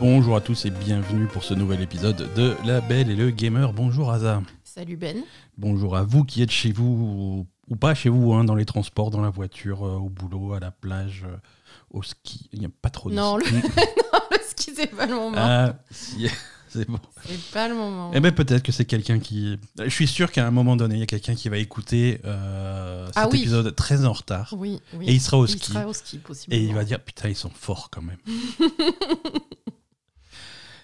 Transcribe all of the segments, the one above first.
Bonjour à tous et bienvenue pour ce nouvel épisode de La Belle et le Gamer. Bonjour Aza. Salut Ben. Bonjour à vous qui êtes chez vous ou, pas chez vous, hein, dans les transports, dans la voiture, euh, au boulot, à la plage, euh, au ski. Il n'y a pas trop de Non, le, ski. non, le ski, c'est pas le moment. Ah, si, c'est bon. C'est pas le moment. Eh ben peut-être que c'est quelqu'un qui. Je suis sûr qu'à un moment donné, il y a quelqu'un qui va écouter euh, cet Ah oui. épisode très en retard oui, oui. et il sera au Il ski sera au ski, et il va dire putain ils sont forts quand même.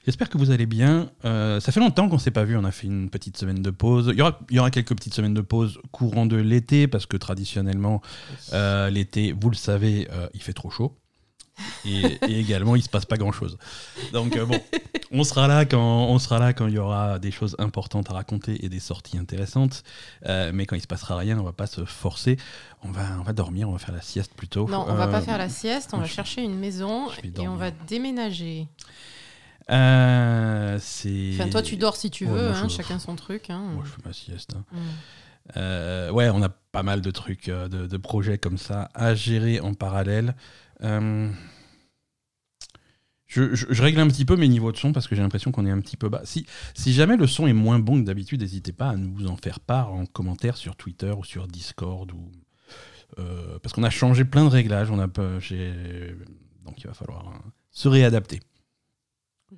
J'espère que vous allez bien. Euh, ça fait longtemps qu'on s'est pas vu. On a fait une petite semaine de pause. Il y aura, il y aura quelques petites semaines de pause courant de l'été parce que traditionnellement euh, l'été, vous le savez, euh, il fait trop chaud. Et, et également, il se passe pas grand chose. Donc euh, bon, on sera là quand on sera là quand il y aura des choses importantes à raconter et des sorties intéressantes. Euh, mais quand il se passera rien, on va pas se forcer. On va, on va dormir, on va faire la sieste plutôt. Non, on va pas Euh, faire la sieste, on va chercher une maison et on va déménager. Euh, c'est. Enfin, toi, tu dors si tu Ouais, veux, moi, hein, je- chacun son truc. hein. Moi, je fais ma sieste. hein. Mm. Euh, ouais, on a pas mal de trucs, euh, de, de projets comme ça à gérer en parallèle. Euh, je, je- je règle un petit peu mes niveaux de son parce que j'ai l'impression qu'on est un petit peu bas. Si, si jamais le son est moins bon que d'habitude, n'hésitez pas à nous en faire part en commentaire sur Twitter ou sur Discord. Ou, parce qu'on a changé plein de réglages. On a, donc il va falloir se réadapter.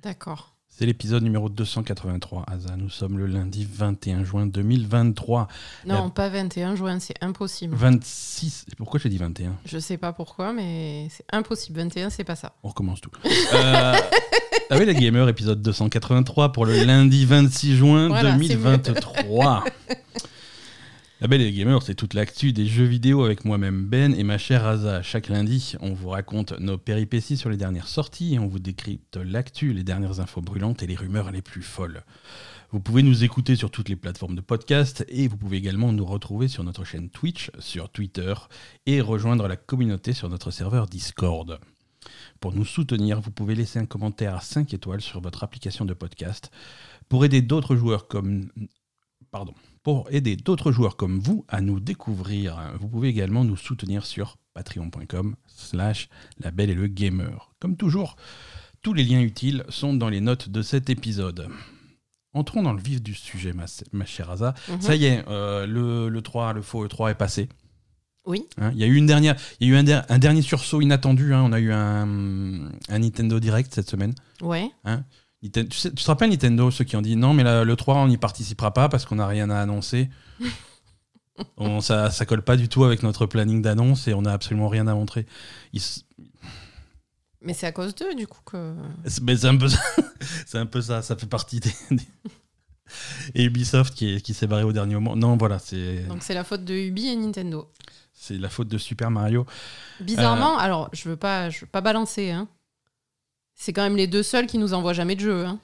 D'accord. C'est l'épisode numéro 283, Asa. Nous sommes le lundi 21 juin 2023. Non, La- pas 21 juin, c'est impossible. 26. Pourquoi j'ai dit 21 Je sais pas pourquoi, mais c'est impossible. 21, c'est pas ça. On recommence tout. euh, ah oui, les gamers, épisode 283 pour le lundi 26 juin Voilà, c'est 2023. La belle et les gamers, c'est toute l'actu des jeux vidéo avec moi-même Ben et ma chère Asa. Chaque lundi, on vous raconte nos péripéties sur les dernières sorties et on vous décrypte l'actu, les dernières infos brûlantes et les rumeurs les plus folles. Vous pouvez nous écouter sur toutes les plateformes de podcast et vous pouvez également nous retrouver sur notre chaîne Twitch, sur Twitter et rejoindre la communauté sur notre serveur Discord. Pour nous soutenir, vous pouvez laisser un commentaire à 5 étoiles sur votre application de podcast. Pour aider d'autres joueurs comme pardon, pour aider d'autres joueurs comme vous à nous découvrir, vous pouvez également nous soutenir sur patreon.com slash la belle et le gamer. Comme toujours, tous les liens utiles sont dans les notes de cet épisode. Entrons dans le vif du sujet, ma, ma chère Asa. Mhm. Ça y est, euh, le, le 3, le faux E3 est passé. Oui. Hein, Il y a eu une dernière, il y a eu un, der- un dernier sursaut inattendu. hein. On a eu un, un Nintendo Direct cette semaine. Ouais. Niten- tu, sais- tu te rappelles Nintendo, ceux qui ont dit non, mais la- le 3, on n'y participera pas parce qu'on n'a rien à annoncer. On- ça, ça colle pas du tout avec notre planning d'annonce et on n'a absolument rien à montrer. Ils Mais c'est à cause d'eux, du coup, que. c'est mais c'est un peu ça. c'est un peu ça. Ça fait partie des. des- Et Ubisoft qui, est- qui s'est barré au dernier moment. Non, voilà, c'est Donc, c'est la faute de Ubi et Nintendo. c'est la faute de Super Mario. Bizarrement, Euh. alors, je veux pas, je veux pas balancer, hein. C'est quand même les deux seuls qui nous envoient jamais de jeu, hein.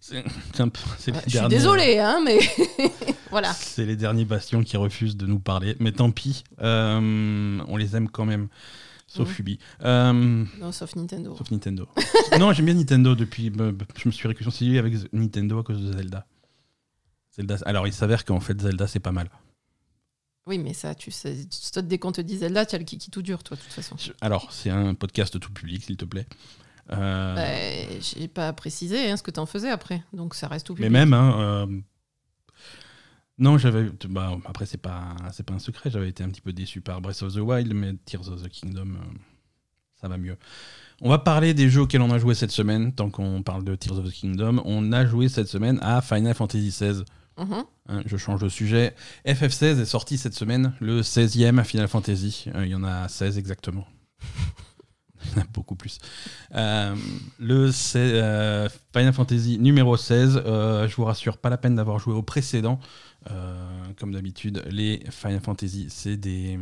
C'est un peu- c'est les Euh, Je suis derniers- désolée, hein, mais voilà. C'est les derniers bastions qui refusent de nous parler. Mais tant pis, euh, on les aime quand même. Sauf Mhm. Ubi. Euh, Non, sauf Nintendo. sauf Nintendo. non, j'aime bien Nintendo depuis. me- Je me suis réconcilié avec Nintendo à cause de Zelda. Zelda. Alors, il s'avère qu'en fait, Zelda, c'est pas mal. Oui, mais ça, tu sais, tu sautes dès qu'on te dit Zelda, tu as le kiki tout dur, toi, de toute façon. Je- Alors, c'est un podcast tout public, s'il te plaît. Euh, Bah, J'ai pas précisé hein, ce que t'en faisais après, donc ça reste tout mais public. même, hein, euh, non, j'avais. Bah, après, c'est pas, c'est pas un secret. J'avais été un petit peu déçu par Breath of the Wild, mais Tears of the Kingdom, euh, ça va mieux. On va parler des jeux auxquels on a joué cette semaine. Tant qu'on parle de Tears of the Kingdom, on a joué cette semaine à Final Fantasy XVI. Mhm. Hein, je change de sujet. FF16 est sorti cette semaine, le 16e Final Fantasy. Euh, il y en a 16 exactement. Beaucoup plus. Euh, le euh, Final Fantasy numéro 16, euh, je vous rassure, pas la peine d'avoir joué au précédent. Euh, comme d'habitude, les Final Fantasy, c'est des,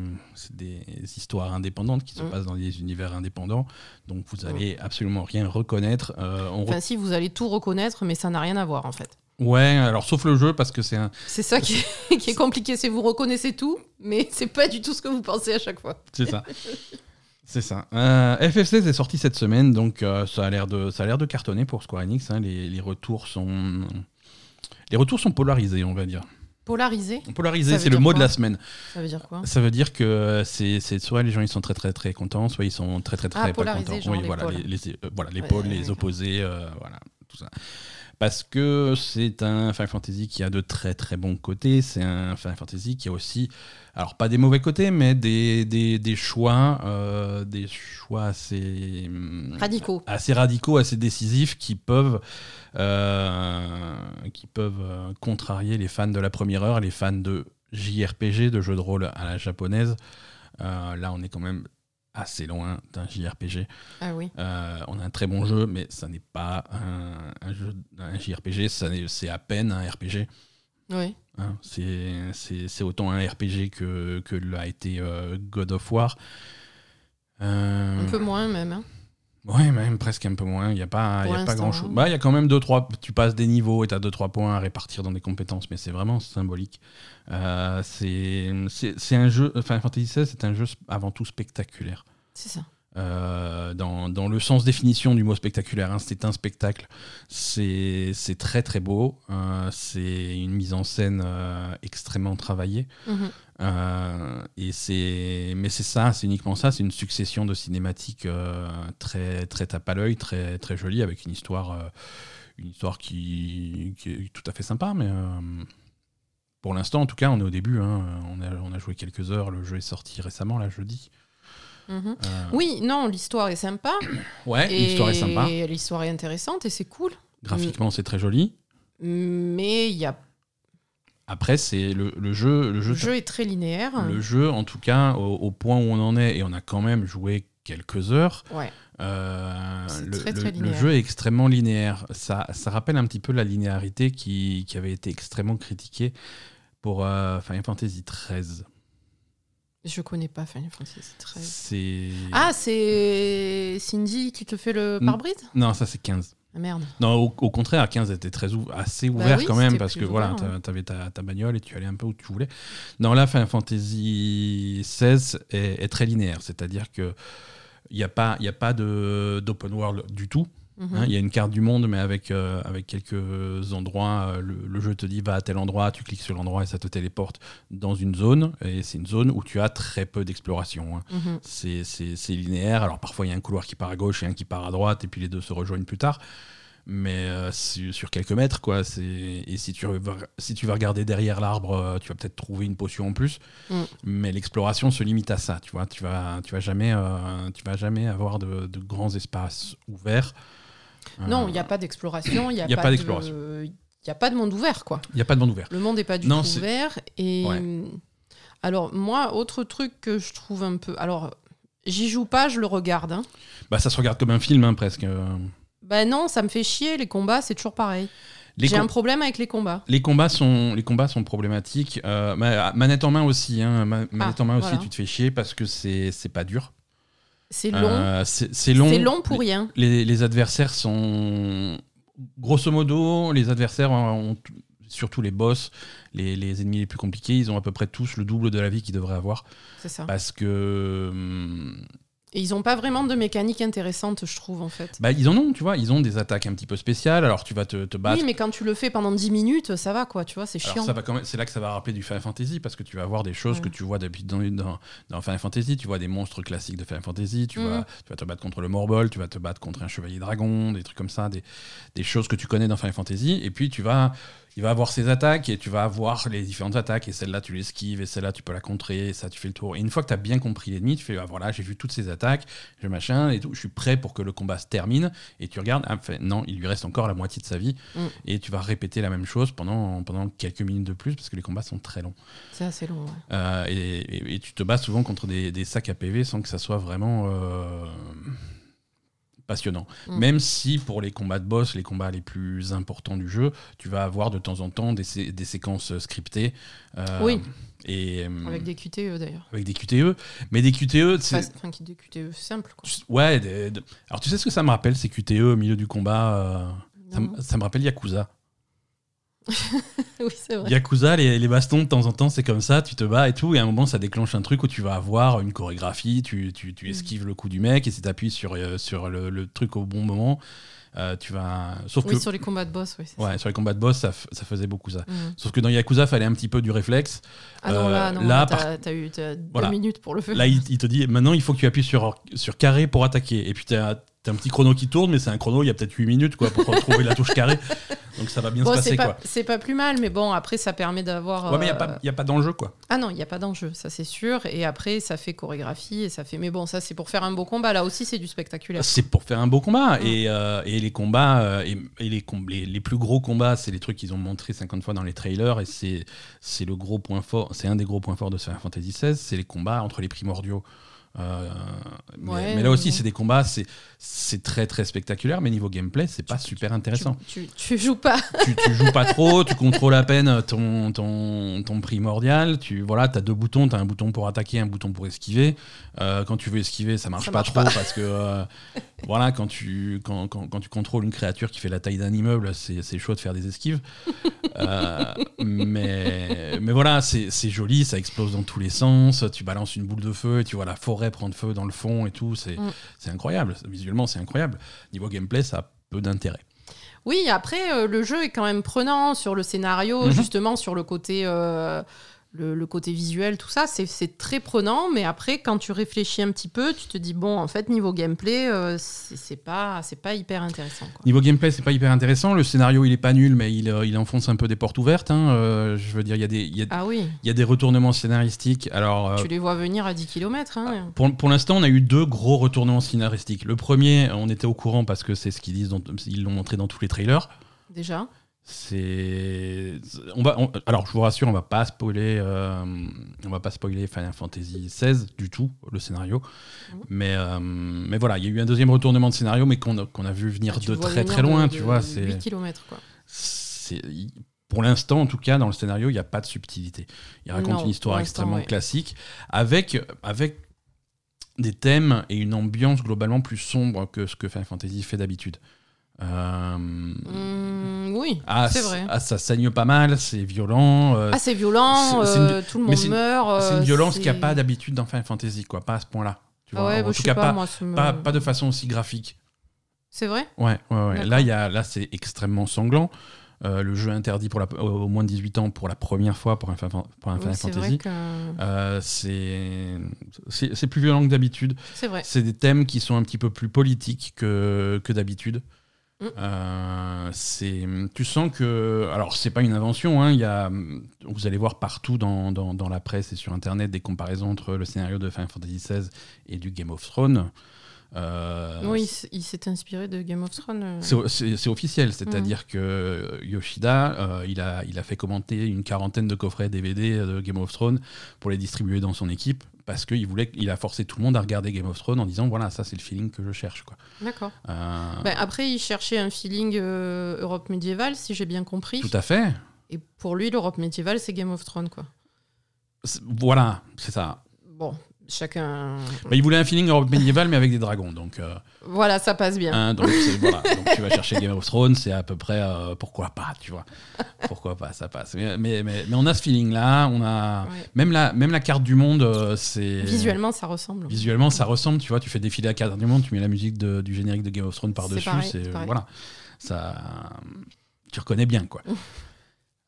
des histoires indépendantes qui se Mm. passent dans des univers indépendants. Donc vous allez absolument rien reconnaître. On re- Enfin, si, vous allez tout reconnaître, mais ça n'a rien à voir, en fait. Ouais, alors sauf le jeu, parce que c'est un, C'est ça qui est, qui est compliqué, c'est vous reconnaissez tout, mais c'est pas du tout ce que vous pensez à chaque fois. C'est ça. C'est ça. Euh, FF16 est sorti cette semaine, donc euh, ça a l'air de ça a l'air de cartonner pour Square Enix. hein. Les, les retours sont les retours sont polarisés, on va dire. Polarisé Polarisé, c'est le mot de la semaine. Ça veut dire quoi? Ça veut dire que c'est soit les gens ils sont très très très contents, soit ils sont très très très Ah, pas contents. genre Oui, les voilà, pôles. les, les- euh, voilà, les Ouais, pôles, ouais, les opposés, euh, voilà, tout ça. Parce que c'est un Final Fantasy qui a de très très bons côtés. C'est un Final Fantasy qui a aussi, alors pas des mauvais côtés, mais des, des, des choix, euh, des choix assez hum, Radicaux. assez radicaux, assez décisifs qui peuvent, euh, qui peuvent euh, contrarier les fans de la première heure, les fans de JRPG, de jeux de rôle à la japonaise. Euh, là, on est quand même assez loin d'un JRPG. Ah oui. Euh, on a un très bon jeu, mais ça n'est pas un, un jeu, un JRPG, ça n'est- c'est à peine un RPG. Oui. hein. C'est- c'est c'est autant un RPG que, que l'a été euh, God of War. Euh, Un peu moins même. hein. Ouais, même presque un peu moins. Il n'y a pas, Pour il y a pas grand chose. hein. Bah, il y a quand même deux, trois. Tu passes des niveaux et tu as deux, trois points à répartir dans des compétences, mais c'est vraiment symbolique. Euh, c'est un jeu. Enfin, Fantasy XVI, c'est un jeu avant tout spectaculaire. C'est ça. Euh, dans, dans le sens définition du mot spectaculaire. hein. C'est un spectacle. C'est très très beau. Euh, c'est une mise en scène euh, extrêmement travaillée. Mhm. Euh, et c'est, mais c'est ça, c'est uniquement ça. C'est une succession de cinématiques euh, très très tape à l'œil, très très jolie, avec une histoire, euh, une histoire qui, qui est tout à fait sympa. Mais pour l'instant, en tout cas, on est au début. hein. On a on a joué quelques heures. Le jeu est sorti récemment, là, jeudi. Mhm. Oui, non, l'histoire est sympa. Ouais, l'histoire est sympa. L'histoire est intéressante et c'est cool. Graphiquement, c'est très joli. Mais il y a... Après, c'est le, le jeu, le jeu, le jeu est très linéaire. le jeu, en tout cas, au, au point où on en est, et on a quand même joué quelques heures. Ouais. Euh, le, très, très le jeu est extrêmement linéaire. Ça, ça rappelle un petit peu la linéarité qui, qui avait été extrêmement critiquée pour euh, Final Fantasy XIII. Je connais pas Final Fantasy XIII. Ah, c'est Cindy qui te fait le pare-brise? Non, ça c'est 15. Ah merde. Non, au, au contraire, 15 était très ou- assez Bah ouvert oui, quand même parce que voilà, ouvert, t'a- t'avais ta, ta bagnole et tu allais un peu où tu voulais. Non, là, Final Fantasy XVI est, est très linéaire, c'est-à-dire que il n'y a pas, y a pas de d'open world du tout. Mhm. Hein, Il y a une carte du monde, mais avec, euh, avec quelques endroits. euh, le, le jeu te dit va à tel endroit, tu cliques sur l'endroit et ça te téléporte dans une zone. Et c'est une zone où tu as très peu d'exploration. hein. Mhm. C'est- linéaire. Alors parfois il y a un couloir qui part à gauche et un qui part à droite, et puis les deux se rejoignent plus tard. Mais euh, sur, quelques mètres, quoi. Et si tu, vas, si tu vas regarder derrière l'arbre, tu vas peut-être trouver une potion en plus. Mm. Mais l'exploration se limite à ça. Tu vois, tu vas, tu vas jamais, tu vas jamais avoir de, de grands espaces ouverts. Non, Euh, il n'y a pas d'exploration, il n'y a, y a pas pas de- d'exploration. Il n'y a pas de monde ouvert, quoi. Il n'y a pas de monde ouvert. Le monde n'est pas du Non, tout ouvert. Et Ouais. alors, moi, autre truc que je trouve un peu. Alors, j'y joue pas, je le regarde. hein. Bah, ça se regarde comme un film, hein, presque. Euh, Ben non, ça me fait chier, les combats, c'est toujours pareil. J'ai com- un problème avec les combats. les combats sont, les combats sont problématiques. Euh, ma- manette en main aussi. Hein, ma- manette en main aussi, voilà. tu te fais chier parce que c'est c'est pas dur. C'est long. Euh, c'est long. c'est long pour rien. Les, les adversaires sont. Grosso modo, les adversaires ont, ont- surtout les boss, les, les ennemis les plus compliqués, ils ont à peu près tous le double de la vie qu'ils devraient avoir. C'est ça. Parce que. hum, Et ils ont pas vraiment de mécanique intéressante, je trouve, en fait. Bah, ils en ont, tu vois. Ils ont des attaques un petit peu spéciales. Alors, tu vas te, te battre. Oui, mais quand tu le fais pendant 10 minutes, ça va, quoi, tu vois, c'est chiant. ça va quand même, c'est là que ça va rappeler du Final Fantasy parce que tu vas voir des choses Ouais. que tu vois depuis dans, dans, dans Final Fantasy, tu vois des monstres classiques de Final Fantasy, tu, Mhm. vas, tu vas te battre contre le Morbol, tu vas te battre contre un chevalier dragon, des trucs comme ça, des, des choses que tu connais dans Final Fantasy, et puis tu vas, il va avoir ses attaques et tu vas avoir les différentes attaques et celle-là tu l'esquives et celle-là tu peux la contrer et ça tu fais le tour. Et une fois que tu as bien compris l'ennemi, tu fais ah, voilà j'ai vu toutes ces attaques, je machin et tout, je suis prêt pour que le combat se termine et tu regardes, ah, fait, non il lui reste encore la moitié de sa vie Mm. et tu vas répéter la même chose pendant, pendant quelques minutes de plus parce que les combats sont très longs. C'est assez long, ouais. Euh, et, et- et tu te bats souvent contre des, des sacs à PV sans que ça soit vraiment euh, passionnant. Mm. Même si pour les combats de boss, les combats les plus importants du jeu, tu vas avoir de temps en temps des, sé- des séquences scriptées. euh, Oui. Et, euh, Avec des QTE, d'ailleurs. avec des QTE. Mais des QTE, c'est. Enfin, enfin, des QTE simples, quoi. Ouais, des- alors tu sais ce que ça me rappelle, ces QTE au milieu du combat euh, ça me rappelle Yakuza. oui, c'est vrai. Yakuza, les, les bastons, de temps en temps, c'est comme ça, tu te bats et tout, et à un moment, ça déclenche un truc où tu vas avoir une chorégraphie, tu, tu, tu Mm. esquives le coup du mec, et si tu appuies sur, euh, sur le, le truc au bon moment, Euh, tu vas. Sauf Oui, que. sur les combats de boss, oui. Ouais, sur les combats de boss, ça, ça faisait beaucoup ça. Mhm. Sauf que dans Yakuza, fallait un petit peu du réflexe. Ah non, là, Euh, non, là, là, par- t'as t'as eu t'as deux Voilà. minutes pour le faire. Là, il, il te dit maintenant, il faut que tu appuies sur, sur carré pour attaquer. Et puis, tu as, un petit chrono qui tourne, mais c'est un chrono, il y a peut-être 8 minutes quoi, pour retrouver la touche carré. Donc, ça va bien Bon, se passer. c'est pas plus mal, mais bon, après, ça permet d'avoir. Ouais, mais il n'y a euh, pas, y a pas d'enjeu. quoi. Ah non, il n'y a pas d'enjeu, ça c'est sûr. Et après, ça fait chorégraphie et ça fait. Mais bon, ça c'est pour faire un beau combat. Là aussi, c'est du spectaculaire. C'est pour faire un beau combat. Mm. Et, euh, et les combats, euh, et, et les, com- les, les plus gros combats, c'est les trucs qu'ils ont montré 50 fois dans les trailers. Et c'est c'est le gros point fort, c'est un des gros points forts de Final Fantasy XVI, c'est les combats entre les primordiaux. Euh, mais, Ouais, mais là aussi, c'est des combats, c'est c'est très très spectaculaire, mais niveau gameplay, c'est pas super intéressant. Tu, tu joues pas. tu, tu joues pas trop, tu contrôles à peine ton, ton, ton primordial. Tu voilà, as deux boutons, tu as un bouton pour attaquer, un bouton pour esquiver. Euh, quand tu veux esquiver, ça marche Ça pas marche trop pas. parce que euh, voilà, quand tu, quand, quand, quand tu contrôles une créature qui fait la taille d'un immeuble, c'est chaud de faire des esquives. Euh, mais, mais voilà, c'est joli, ça explose dans tous les sens. Tu balances une boule de feu et tu vois la forêt prendre feu dans le fond et tout. C'est Mm. c'est incroyable. Visuellement, c'est incroyable. Niveau gameplay, ça a peu d'intérêt. Oui, après, euh, le jeu est quand même prenant sur le scénario, Mhm. justement sur le côté, euh, le, le côté visuel, tout ça. C'est- très prenant, mais après, quand tu réfléchis un petit peu, tu te dis, bon, en fait, niveau gameplay, euh, c'est pas, c'est pas hyper intéressant. quoi. Niveau gameplay, c'est pas hyper intéressant. Le scénario, il est pas nul, mais il, euh, il enfonce un peu des portes ouvertes. hein. Euh, je veux dire, il y, a des- il y, a- Ah oui, il y a des retournements scénaristiques. Alors, euh, tu les vois venir à 10 km. Hein. pour, pour l'instant, on a eu deux gros retournements scénaristiques. Le premier, on était au courant parce que c'est ce qu'ils disent, dans- ils l'ont montré dans tous les trailers. Déjà. C'est, on va, on- alors je vous rassure, on va pas spoiler, euh, on va pas spoiler Final Fantasy XVI du tout, le scénario. Mhm. Mais, euh, mais voilà, il y a eu un deuxième retournement de scénario, mais qu'on a, qu'on a vu venir tu de très venir très loin, de- tu de vois. 8 C'est, km, quoi. c'est- pour l'instant, en tout cas, dans le scénario, il n'y a pas de subtilité. Il raconte Non, une histoire extrêmement ouais. classique, avec, avec des thèmes et une ambiance globalement plus sombre que ce que Final Fantasy fait d'habitude. Euh, Mm, oui, ah, c'est vrai. ah, ça saigne pas mal, c'est violent. euh, Ah, c'est violent, une- euh, tout le monde c'est une- meurt. c'est une euh, violence qu'il n'y a pas d'habitude dans Final Fantasy, quoi, pas à ce point-là. Tu Ah vois. ouais, en bah, tout cas, pas, pas, moi, ça me- pas, pas de façon aussi graphique. C'est vrai? Ouais, ouais, ouais. Là, y a, là c'est extrêmement sanglant. Euh, le jeu interdit pour la, au moins de 18 ans pour la première fois pour un, pour un Oui, Final c'est Fantasy. que... Euh, c'est plus violent que d'habitude. C'est vrai. C'est des thèmes qui sont un petit peu plus politiques que, que d'habitude. Mm. Euh, c'est tu sens que alors c'est pas une invention hein, y a vous allez voir partout dans, dans, dans la presse et sur internet des comparaisons entre le scénario de Final Fantasy XVI et du Game of Thrones Euh, oui, il s'est inspiré de Game of Thrones. euh. c'est- officiel, c'est-à-dire Mhm. que Yoshida, euh, il, a, il a fait commenter une quarantaine de coffrets DVD de Game of Thrones pour les distribuer dans son équipe, parce qu'il voulait, il a forcé tout le monde à regarder Game of Thrones en disant voilà, ça c'est le feeling que je cherche. Quoi. D'accord. Euh, Ben, après, il cherchait un feeling euh, Europe médiévale, si j'ai bien compris. tout à fait. Et pour lui, l'Europe médiévale, c'est Game of Thrones, quoi. Voilà, c'est ça. Bon, chacun. Bah, il voulait un feeling Europe médiévale, mais avec des dragons. Donc, euh, Voilà, ça passe bien. hein, donc, c'est- voilà. donc tu vas chercher Game of Thrones, c'est à peu près euh, pourquoi pas, tu vois. Pourquoi pas, ça passe. Mais, mais, mais, mais on a ce feeling-là, on a. Ouais. Même la, même la carte du monde, euh, c'est. Visuellement, ça ressemble. Visuellement, ça ressemble, tu vois, tu fais défiler la carte du monde, tu mets la musique de- du générique de Game of Thrones par-dessus, c'est voilà. Ça tu reconnais bien quoi.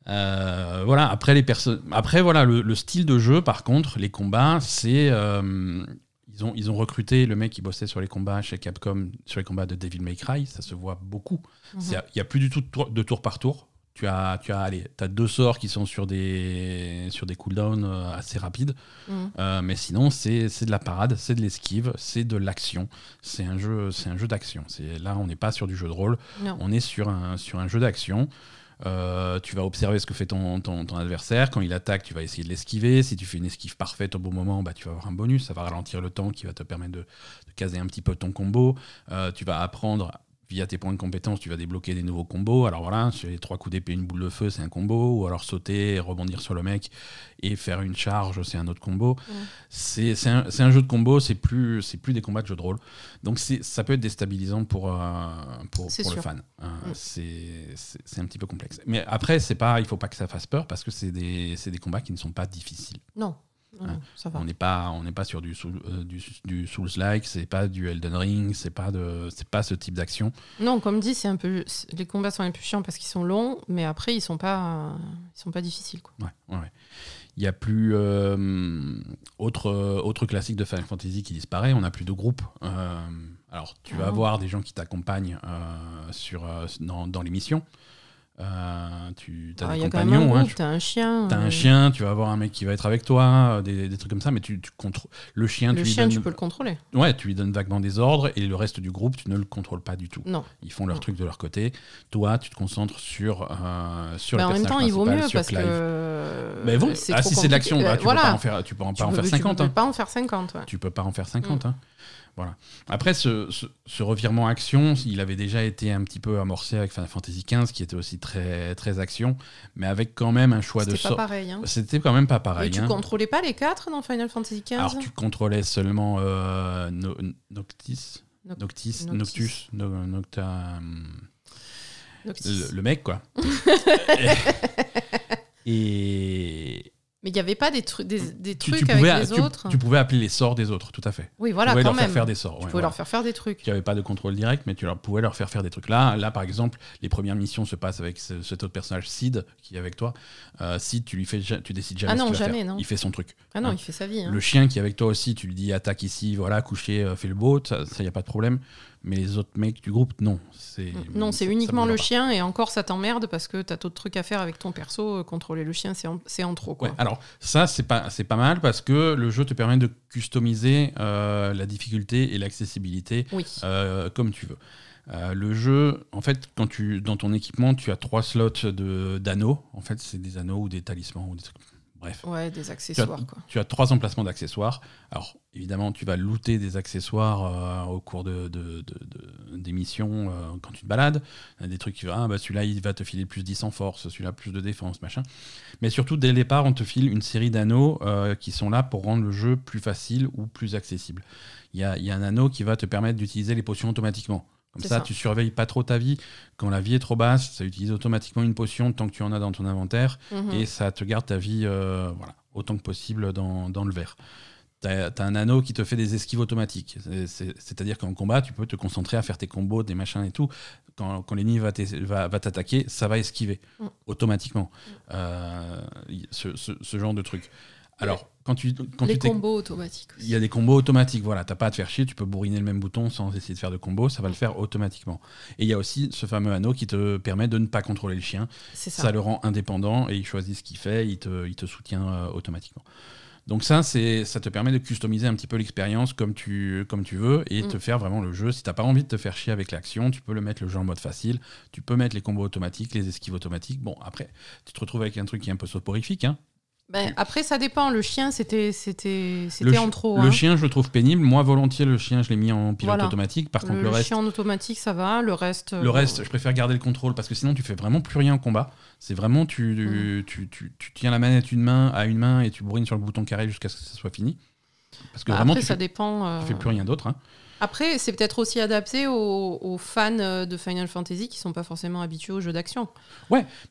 Euh, voilà, après les personnes après voilà le, le style de jeu par contre, les combats, c'est euh, ils ont ils ont recruté le mec qui bossait sur les combats chez Capcom sur les combats de Devil May Cry, ça se voit beaucoup. Mhm. Il y a plus du tout de tour, de tour par tour. Tu as, tu as, allez, as deux sorts qui sont sur des, sur des cooldowns euh, assez rapides. Mhm. Euh, mais sinon, c'est de la parade, c'est de l'esquive, c'est de l'action. C'est un jeu, un jeu d'action. Là, on n'est pas sur du jeu de rôle, Non. on est sur un, sur un jeu d'action. Euh, tu vas observer ce que fait ton, adversaire. Quand il attaque, tu vas essayer de l'esquiver. Si tu fais une esquive parfaite au bon moment, bah, tu vas avoir un bonus. Ça va ralentir le temps qui va te permettre de, de caser un petit peu ton combo. Euh, tu vas apprendre via tes points de compétence, tu vas débloquer des nouveaux combos. Alors voilà, sur les trois coups d'épée, une boule de feu, c'est un combo. Ou alors sauter, rebondir sur le mec et faire une charge, c'est un autre combo. C'est c'est un, jeu de combo, c'est plus, c'est plus des combats de jeu de rôle. Donc c'est- ça peut être déstabilisant pour, euh, pour, le fan. Euh, Mm. c'est- C'est c'est un petit peu complexe. Mais après, c'est pas, il faut pas que ça fasse peur parce que c'est des, c'est des combats qui ne sont pas difficiles. Non. Ça va. On n'est pas, on n'est pas sur du, Soul- euh, du, du Souls-like, c'est pas du Elden Ring, c'est pas de, c'est pas ce type d'action. Non, comme dit, c'est un peu les combats sont un peu chiants parce qu'ils sont longs, mais après ils sont pas ils sont pas difficiles quoi. Ouais, ouais. Il y a plus euh, autre euh, autre classique de Final Fantasy qui disparaît. On n'a plus de groupe. Euh, alors tu vas Ah. avoir des gens qui t'accompagnent sur dans, dans les missions. Euh, tu as Ah, des compagnons. hein, groupe, t'as un chien. Euh, un chien, tu vas avoir un mec qui va être avec toi, euh, des, des trucs comme ça, mais tu, tu contrôles le chien. Le tu lui chien, donnes, tu peux le contrôler. ouais, tu lui donnes vaguement des ordres et le reste du groupe, tu ne le contrôles pas du tout. Non. Ils font leur Non. truc de leur côté. Toi, tu te concentres sur sur, sur le en même temps, il vaut mieux parce Clive. que. Mais bon, ah, si c'est de l'action, bah, Euh, tu voilà. peux en faire, tu peux en- pas en Tu faire peux- 50. Tu hein. peux pas en faire 50. ouais. Tu peux pas en faire 50. Mm. hein. Voilà. Après, ce, ce- ce revirement action, il avait déjà été un petit peu amorcé avec Final Fantasy XV, qui était aussi très, très action, mais avec quand même un choix de C'était pas sort. pareil. Hein. C'était quand même pas Et pareil. tu hein. contrôlais pas les quatre dans Final Fantasy XV Alors, tu contrôlais seulement euh, No- Noctis, Noc- Noctis, Noctis. Noctus, No- Nocta, Noctis. le, le mec, quoi. et Mais il n'y avait pas des, trucs des, des tu, trucs tu pouvais, avec les tu- autres. tu pouvais appeler les sorts des autres, tout à fait. Oui, tu voilà, pouvais quand leur même. faire faire des sorts. Tu ouais, pouvais voilà. leur faire faire des trucs. Tu n'avais pas de contrôle direct, mais tu leur, pouvais leur faire faire des trucs. Là, là, par exemple, les premières missions se passent avec ce- cet autre personnage, Sid, qui est avec toi. Euh, Sid, tu lui fais, tu décides jamais Ah ce non, jamais, faire. non. Il fait son truc. Ah non, Hein. il fait sa vie. hein. Le chien qui est avec toi aussi, tu lui dis attaque ici, voilà, coucher, euh, fais le beau, ça, il y a pas de problème. Mais les autres mecs du groupe, non. C'est Non, c'est uniquement le pas. chien et encore ça t'emmerde parce que t'as d'autres trucs à faire avec ton perso. euh, Contrôler le chien, c'est en, c'est en trop. Quoi. Ouais, alors ça c'est pas c'est pas mal parce que le jeu te permet de customiser euh, la difficulté et l'accessibilité Oui. euh, comme tu veux. Euh, le jeu, en fait, quand tu dans ton équipement, tu as trois slots de d'anneaux. En fait, c'est des anneaux ou des talismans ou des trucs. Bref, Ouais, des accessoires. Quoi. tu as trois emplacements d'accessoires. Alors, évidemment, tu vas looter des accessoires euh, au cours de, de- de- de- des missions euh, quand tu te balades. Il y a Des trucs qui vont, ah, bah, celui-là, il va te filer plus 10 en force, celui-là, plus de défense, machin. Mais surtout, dès le départ, on te file une série d'anneaux euh, qui sont là pour rendre le jeu plus facile ou plus accessible. Il y a, il y a un anneau qui va te permettre d'utiliser les potions automatiquement. Comme ça, ça. tu surveilles pas trop ta vie. Quand la vie est trop basse, ça utilise automatiquement une potion tant que tu en as dans ton inventaire Mhm. et ça te garde ta vie euh, voilà, autant que possible dans, dans le verre. Tu as, un anneau qui te fait des esquives automatiques. C'est- c'est- C'est-à-dire qu'en combat, tu peux te concentrer à faire tes combos, des machins et tout. Quand, quand l'ennemi va t'es- va va t'attaquer, ça va esquiver Mm. automatiquement. Euh, ce- ce genre de truc. Alors, quand tu, quand Les tu combos automatiques. il y a des combos automatiques, voilà, t'as pas à te faire chier, tu peux bourriner le même bouton sans essayer de faire de combo, ça va le faire automatiquement. Et il y a aussi ce fameux anneau qui te permet de ne pas contrôler le chien, C'est ça. ça. le rend indépendant et il choisit ce qu'il fait, il te, il te soutient euh, automatiquement. Donc ça, c'est, ça te permet de customiser un petit peu l'expérience comme tu, comme tu veux et Mm. te faire vraiment le jeu. Si t'as pas envie de te faire chier avec l'action, tu peux le mettre le jeu en mode facile, tu peux mettre les combos automatiques, les esquives automatiques. Bon, après, tu te retrouves avec un truc qui est un peu soporifique. Hein. Ben, après, ça dépend. Le chien, c'était c'était Le, en trop. le hein. chien, je le trouve pénible. Moi, volontiers, le chien, je l'ai mis en pilote Voilà. automatique. Par contre, le, le reste, chien en automatique, ça va. Le reste. Le euh, reste, je préfère garder le contrôle parce que sinon tu fais vraiment plus rien en combat. C'est vraiment tu, Mm. tu, tu, tu tiens la manette une main à une main et tu bourrines sur le bouton carré jusqu'à ce que ça soit fini. Parce que bah, vraiment après, tu ça fais, dépend. euh, tu fais plus rien d'autre. hein. Après, c'est peut-être aussi adapté aux, aux fans euh, de Final Fantasy qui sont pas forcément habitués aux jeux d'action.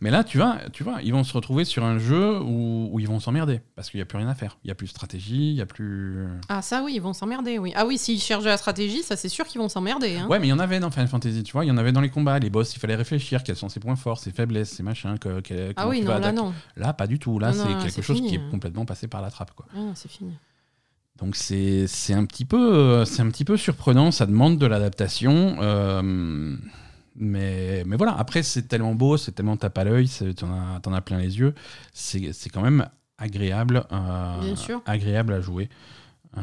Mais là, tu vois, tu vois, ils vont se retrouver sur un jeu où, où ils vont s'emmerder parce qu'il n'y a plus rien à faire. Il n'y a plus de stratégie, il n'y a plus. Ah ça oui, ils vont s'emmerder, oui. Ah oui, s'ils cherchent de la stratégie, ça c'est sûr qu'ils vont s'emmerder. Hein. Ouais, mais il y en avait dans Final Fantasy, tu vois, il y en avait dans les combats. Les boss, il fallait réfléchir quels sont ses points forts, ses faiblesses, ses machins. Que, que- ah oui, non, là non. Là, pas du tout. Là, c'est quelque chose fini, qui est hein. complètement passé par la trappe. Quoi. Ah, c'est fini. Donc c'est c'est un petit peu euh, c'est un petit peu surprenant, ça demande de l'adaptation. euh, mais, mais voilà, après c'est tellement beau, c'est tellement tape à l'œil, t'en as, plein les yeux. C'est c'est quand même agréable, euh, Bien sûr. agréable à jouer. Euh,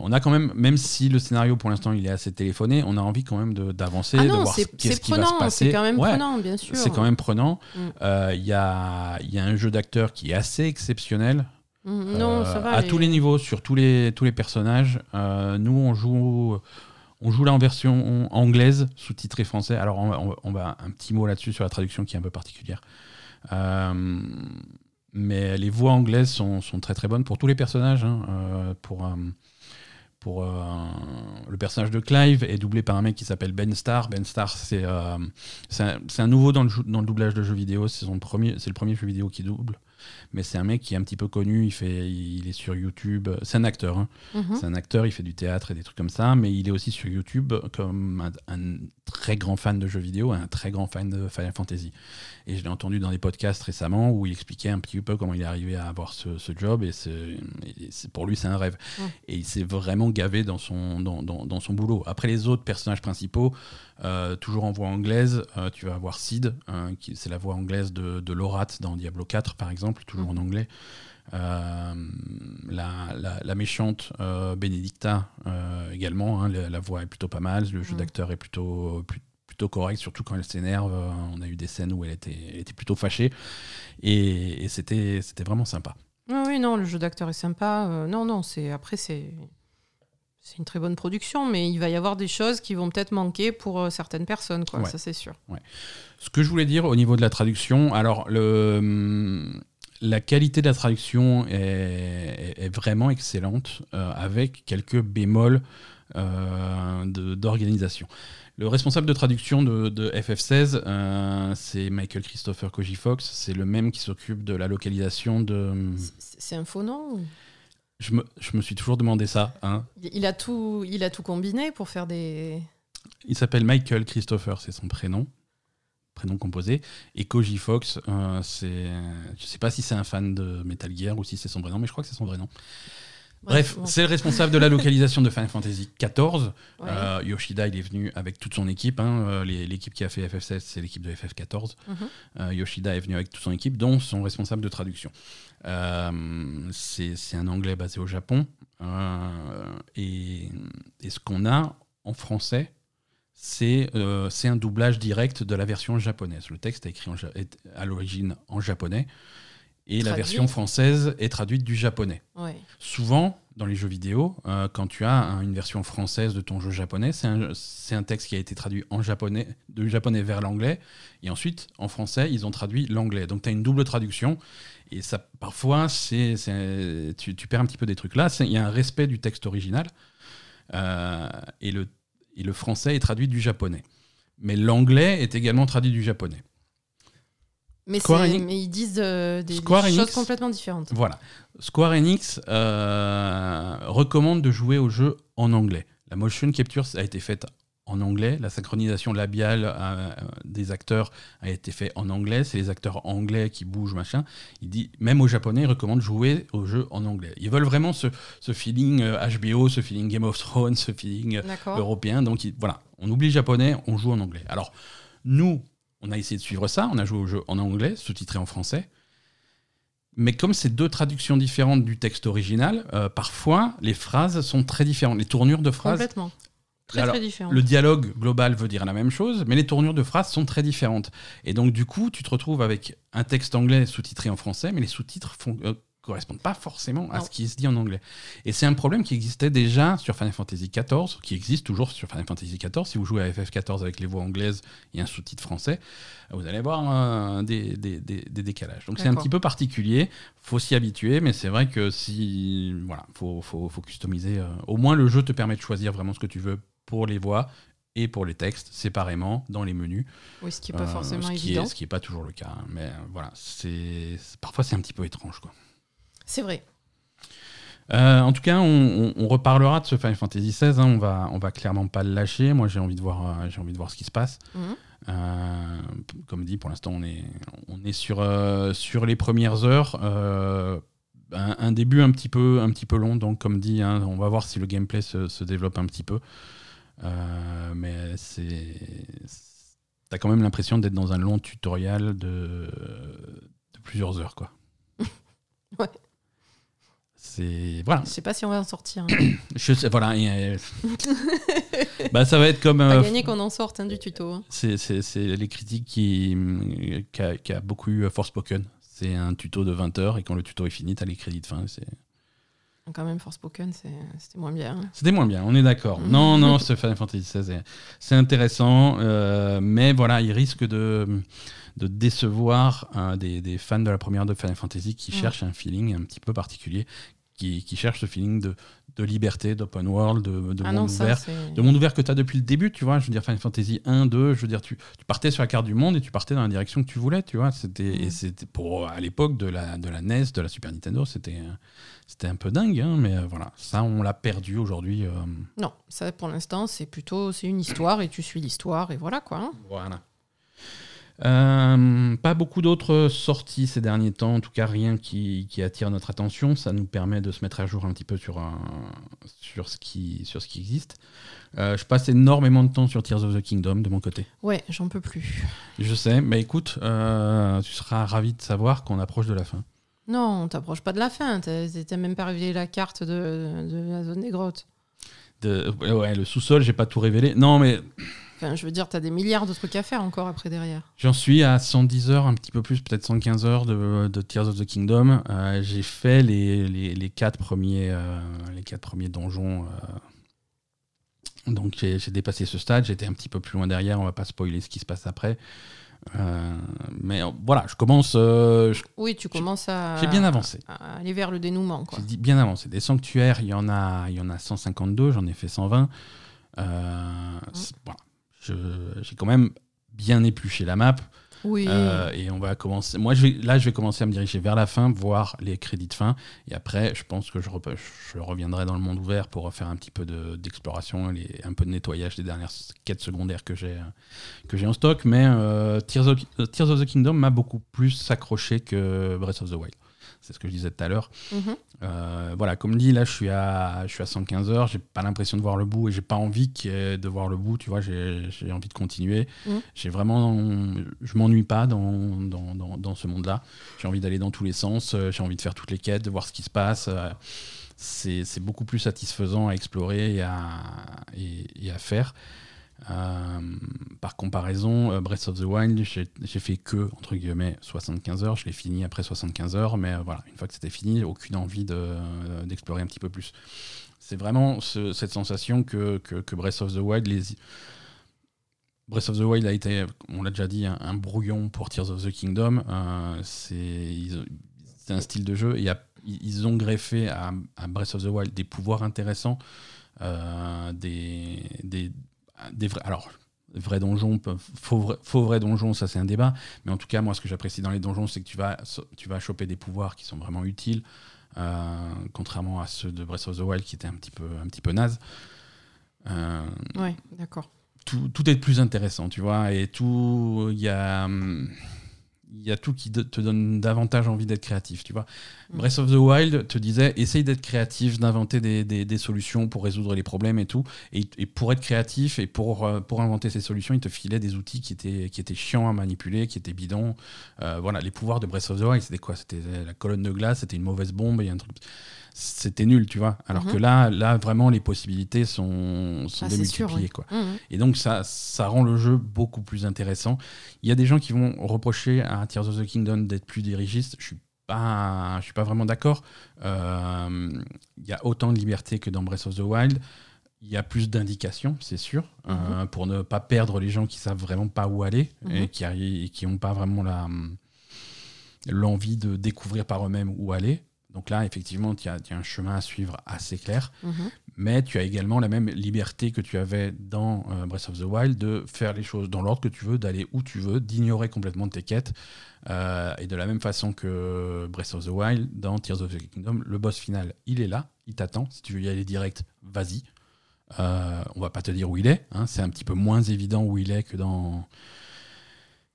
on a quand même, même si le scénario pour l'instant il est assez téléphoné, on a envie quand même de- d'avancer, Ah de voir c'est qu'est-ce c'est qui va se passer. c'est quand même Ouais, prenant, bien sûr. c'est quand même prenant. Mm. Euh, Il y, a, il y a un jeu d'acteur qui est assez exceptionnel. Mm, Non, Euh, ça va. À tous les niveaux, sur tous les, tous les personnages. Euh, nous, on joue, on joue là en version anglaise, sous-titré français. Alors, on, va- on un petit mot là-dessus sur la traduction qui est un peu particulière. Euh, mais les voix anglaises sont, sont très très bonnes pour tous les personnages. hein. Euh, pour euh, pour euh, le personnage de Clive est doublé par un mec qui s'appelle Ben Starr. Ben Starr, c'est euh, un, un nouveau dans le, dans le doublage de jeux vidéo. C'est le premier jeu vidéo qui double. Mais c'est un mec qui est un petit peu connu. Il, fait, il est sur YouTube. C'est un acteur. hein. Mhm. C'est un acteur, il fait du théâtre et des trucs comme ça, mais il est aussi sur YouTube comme un, un très grand fan de jeux vidéo, un très grand fan de Final Fantasy. Et je l'ai entendu dans des podcasts récemment où il expliquait un petit peu comment il est arrivé à avoir ce, ce job, et, et pour lui, c'est un rêve. Mm. Et il s'est vraiment gavé dans son, dans, dans- dans son boulot. Après, les autres personnages principaux, euh, toujours en voix anglaise, euh, tu vas avoir Sid, hein, qui c'est la voix anglaise de, de Lorat dans Diablo 4, par exemple, toujours en anglais. Euh, la, la- la méchante euh, Benedicta euh, également, hein, la, la voix est plutôt pas mal, le jeu Mm. d'acteur est plutôt, plutôt correct, surtout quand elle s'énerve. on a eu des scènes où elle était, elle était plutôt fâchée et, et c'était c'était vraiment sympa. Oui, oui, non, le jeu d'acteur est sympa. Euh, non, non, c'est après c'est c'est une très bonne production, mais il va y avoir des choses qui vont peut-être manquer pour certaines personnes, quoi. Ouais. Ça c'est sûr. Ce que je voulais dire au niveau de la traduction, alors le, hum, la qualité de la traduction est, est- est vraiment excellente, euh, avec quelques bémols euh, d'organisation. Le responsable de traduction de, de FF16, euh, c'est Michael Christopher Koji-Fox, c'est le même qui s'occupe de la localisation de... C'est un faux nom ou- Je me, je me suis toujours demandé ça. hein. il a, tout, il a tout combiné pour faire des. Il s'appelle Michael Christopher, c'est son prénom, prénom composé. Et Koji Fox, euh, c'est, je sais pas si c'est un fan de Metal Gear ou si c'est son vrai nom, mais je crois que c'est son vrai nom. Bref, bon. c'est le responsable de la localisation de Final Fantasy XIV. Ouais. Euh, Yoshida, il est venu avec toute son équipe. hein. Euh, L'équipe qui a fait FF16, c'est l'équipe de FF14. Mhm. Euh, Yoshida est venu avec toute son équipe, dont son responsable de traduction. Euh, c'est un anglais basé au Japon. Et, et ce qu'on a en français, c'est euh, c'est un doublage direct de la version japonaise. Le texte est écrit en ja- est à l'origine en japonais. Et la version française est traduite du japonais. Ouais. Souvent, dans les jeux vidéo, euh, quand tu as un- une version française de ton jeu japonais, c'est un, texte qui a été traduit en japonais, du japonais vers l'anglais, et ensuite, en français, ils ont traduit l'anglais. Donc, tu as une double traduction, et ça, parfois, c'est, tu, tu perds un petit peu des trucs. Là, il y a un respect du texte original, euh, et, le, et le français est traduit du japonais. Mais l'anglais est également traduit du japonais. Mais, ils disent euh, des, choses complètement différentes. Voilà. Square Enix euh, recommande de jouer au jeu en anglais. La motion capture a été faite en anglais, la synchronisation labiale euh, des acteurs a été faite en anglais, c'est les acteurs anglais qui bougent, machin. Il dit, même aux japonais, ils recommandent de jouer au jeu en anglais. Ils veulent vraiment ce, ce feeling euh, HBO, ce feeling Game of Thrones, ce feeling euh, européen. Donc il- voilà, on oublie japonais, on joue en anglais. Alors nous, on a essayé de suivre ça, on a joué au jeu en anglais, sous-titré en français. Mais comme c'est deux traductions différentes du texte original, euh, parfois les phrases sont très différentes. Les tournures de phrases. Très Alors, très différent. le dialogue global veut dire la même chose, mais les tournures de phrases sont très différentes. Et donc du coup, tu te retrouves avec un texte anglais sous-titré en français, mais les sous-titres font, euh, correspondent pas forcément à Non. ce qui se dit en anglais. Et c'est un problème qui existait déjà sur Final Fantasy XIV, qui existe toujours sur Final Fantasy XIV. Si vous jouez à FF14 avec les voix anglaises et un sous-titre français, vous allez avoir euh, des, des- des- des décalages. Donc c'est un petit peu particulier, faut s'y habituer, mais c'est vrai que si voilà, faut, faut, faut customiser. euh, au moins le jeu te permet de choisir vraiment ce que tu veux pour les voix et pour les textes séparément dans les menus. Oui, ce qui n'est pas Euh, forcément ce qui évident. Est, ce qui n'est pas toujours le cas. hein. Mais euh, voilà, c'est parfois c'est un petit peu étrange. Quoi. C'est vrai. Euh, en tout cas, on, on- on reparlera de ce Final Fantasy XVI. hein. On va, on va clairement pas le lâcher. Moi, j'ai envie de voir, euh, j'ai envie de voir ce qui se passe. Mhm. Euh, comme dit, pour l'instant, on est, on est sur, sur les premières heures. Un, un début un petit peu, un petit peu long. Donc, comme dit, hein, on va voir si le gameplay se, se développe un petit peu. Euh, mais c'est, t'as quand même l'impression d'être dans un long tutoriel de, de plusieurs heures, quoi. Ouais. C'est voilà. Je sais pas si on va en sortir. hein. Je sais, voilà. et, euh, bah, ça va être comme. Pas euh, gagné qu'on en sorte hein, du tuto. hein. c'est, c'est- c'est les critiques qui, qui, a, qui a beaucoup eu Forspoken. C'est un tuto de 20 heures et quand le tuto est fini, t'as les crédits de fin. C'est... Quand même, Forspoken, c'était moins bien. hein. C'était moins bien, on est d'accord. Mhm. Non, non, ce Final Fantasy XVI, est- c'est intéressant, euh, mais voilà, il risque de, de décevoir des, des fans de la première de Final Fantasy qui Mhm. cherchent un feeling un petit peu particulier, qui, qui cherche ce feeling de, de liberté, d'open world, de, de Ah monde non, ça, ouvert. De monde ouvert que tu as depuis le début, tu vois. Je veux dire, Final Fantasy 1, 2, je veux dire, tu, tu partais sur la carte du monde et tu partais dans la direction que tu voulais, tu vois. C'était, et Mhm. c'était pour, à l'époque de la, de la NES, de la Super Nintendo, c'était, c'était un peu dingue, hein, mais euh, voilà. Ça, on l'a perdu aujourd'hui. euh, Non, ça pour l'instant, c'est plutôt c'est une histoire et tu suis l'histoire et voilà quoi. hein. Voilà. Euh, pas beaucoup d'autres sorties ces derniers temps, en tout cas rien qui, qui attire notre attention. Ça nous permet de se mettre à jour un petit peu sur, un- sur, ce, qui, sur ce qui existe. Euh, je passe énormément de temps sur Tears of the Kingdom de mon côté. Ouais, j'en peux plus. Je sais, mais écoute, euh, tu seras ravi de savoir qu'on approche de la fin. Non, on t'approche pas de la fin. T'as même pas révélé la carte de, de la zone des grottes. De, ouais, le sous-sol, j'ai pas tout révélé. Non, mais Enfin, je veux dire, t'as des milliards de trucs à faire encore après derrière. J'en suis à 110 heures, un petit peu plus, peut-être 115 heures de, de Tears of the Kingdom. Euh, j'ai fait les, les, les quatre premiers, euh, les quatre premiers donjons. euh. donc j'ai dépassé ce stade, j'étais un petit peu plus loin derrière, on va pas spoiler ce qui se passe après. Mais voilà, je commence. je- Oui, tu commences à. J'ai bien avancé. à aller vers le dénouement, quoi. J'ai dit bien avancé. Des sanctuaires, il y en a, il y en a 152, j'en ai fait 120. Euh, c'est- voilà. J'ai quand même bien épluché la map. Oui. Euh, et on va commencer. Moi, je vais, là, je vais commencer à me diriger vers la fin, voir les crédits de fin. Et après, je pense que je, je reviendrai dans le monde ouvert pour refaire un petit peu de- d'exploration, et un peu de nettoyage des dernières quêtes secondaires que j'ai que j'ai en stock. Mais euh, Tears, of, Tears of the Kingdom m'a beaucoup plus accroché que Breath of the Wild. C'est ce que je disais tout à l'heure. Mhm. Euh, voilà, comme dit, là, je suis à, je suis à 115 heures. J'ai pas l'impression de voir le bout et j'ai pas envie de voir le bout. Tu vois, j'ai j'ai envie de continuer. Mhm. J'ai vraiment, je m'ennuie pas dans, dans, dans, dans ce monde-là. J'ai envie d'aller dans tous les sens. euh, J'ai envie de faire toutes les quêtes, de voir ce qui se passe. euh, C'est c'est beaucoup plus satisfaisant à explorer et à, et, et à faire. Euh, par comparaison, euh, Breath of the Wild, j'ai fait que, entre guillemets, 75 heures. Je l'ai fini après 75 heures, mais euh, voilà, une fois que c'était fini, aucune envie de, d'explorer un petit peu plus. C'est vraiment ce- cette sensation que, que, Breath of the Wild. Breath of the Wild a été, on l'a déjà dit, un, brouillon pour Tears of the Kingdom. C'est un style de jeu. ils ont greffé à, Breath of the Wild des pouvoirs intéressants, des, des vrais. Alors, vrais donjons, faux, vrais- faux vrais donjons, ça c'est un débat. Mais en tout cas, moi, ce que j'apprécie dans les donjons, c'est que tu vas, tu vas choper des pouvoirs qui sont vraiment utiles, euh, contrairement à ceux de Breath of the Wild qui étaient un petit peu, un petit peu nazes. Euh, Ouais, d'accord. tout, tout est plus intéressant, tu vois, et tout, il y a, hum, il y a tout qui te donne davantage envie d'être créatif, tu vois. Mm. Breath of the Wild te disait, essaye d'être créatif, d'inventer des, des- des solutions pour résoudre les problèmes et tout, et, et pour être créatif et pour, euh, pour inventer ces solutions, il te filait des outils qui étaient, qui étaient chiants à manipuler, qui étaient bidons. Euh, voilà, les pouvoirs de Breath of the Wild, c'était quoi? C'était la colonne de glace, c'était une mauvaise bombe, il y a un truc c'était nul, tu vois. Alors Mhm. que là, là, vraiment, les possibilités sont, sont Ah, sûr, démultipliées, oui. quoi. Mhm. Et donc, ça, ça rend le jeu beaucoup plus intéressant. Il y a des gens qui vont reprocher à Tears of the Kingdom d'être plus dirigiste. Je suis pas, je suis pas vraiment d'accord. Euh, Il y a autant de liberté que dans Breath of the Wild. Il y a plus d'indications, c'est sûr, euh, pour ne pas perdre les gens qui savent vraiment pas où aller et Mhm. qui et qui n'ont pas vraiment la l'envie de découvrir par eux-mêmes où aller. Donc là, effectivement, il y, a il y a un chemin à suivre assez clair Mhm. mais tu as également la même liberté que tu avais dans euh, Breath of the Wild de faire les choses dans l'ordre que tu veux, d'aller où tu veux, d'ignorer complètement tes quêtes. Euh, et de la même façon que Breath of the Wild, dans Tears of the Kingdom, le boss final, il est là, il t'attend. Si tu veux y aller direct, vas-y. Euh, on va pas te dire où il est. hein, c'est un petit peu moins évident où il est que dans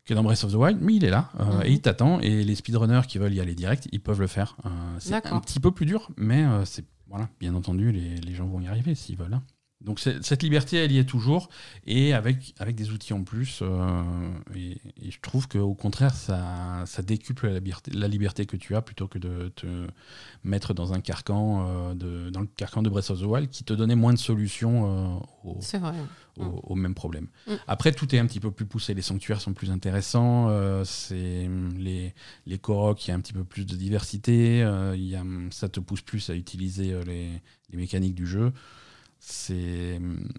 que dans Breath of the Wild, mais il est là euh, Mhm. et il t'attend. Et les speedrunners qui veulent y aller direct, ils peuvent le faire. Euh, c'est un petit peu plus dur, mais euh, c'est voilà, bien entendu, les, les gens vont y arriver s'ils veulent. hein. Donc cette liberté, elle y est toujours, et avec, avec des outils en plus. euh, et, et je trouve qu'au contraire, ça, ça décuple la liberté, la liberté que tu as plutôt que de te mettre dans un carcan, euh, de, dans le carcan de Breath of the Wild, qui te donnait moins de solutions euh, au, vrai. au, même problème. Mm. Après, tout est un petit peu plus poussé. Les sanctuaires sont plus intéressants. euh, c'est les les il y a un petit peu plus de diversité. il y a, ça te pousse plus à utiliser les, les mécaniques du jeu. C'est hum,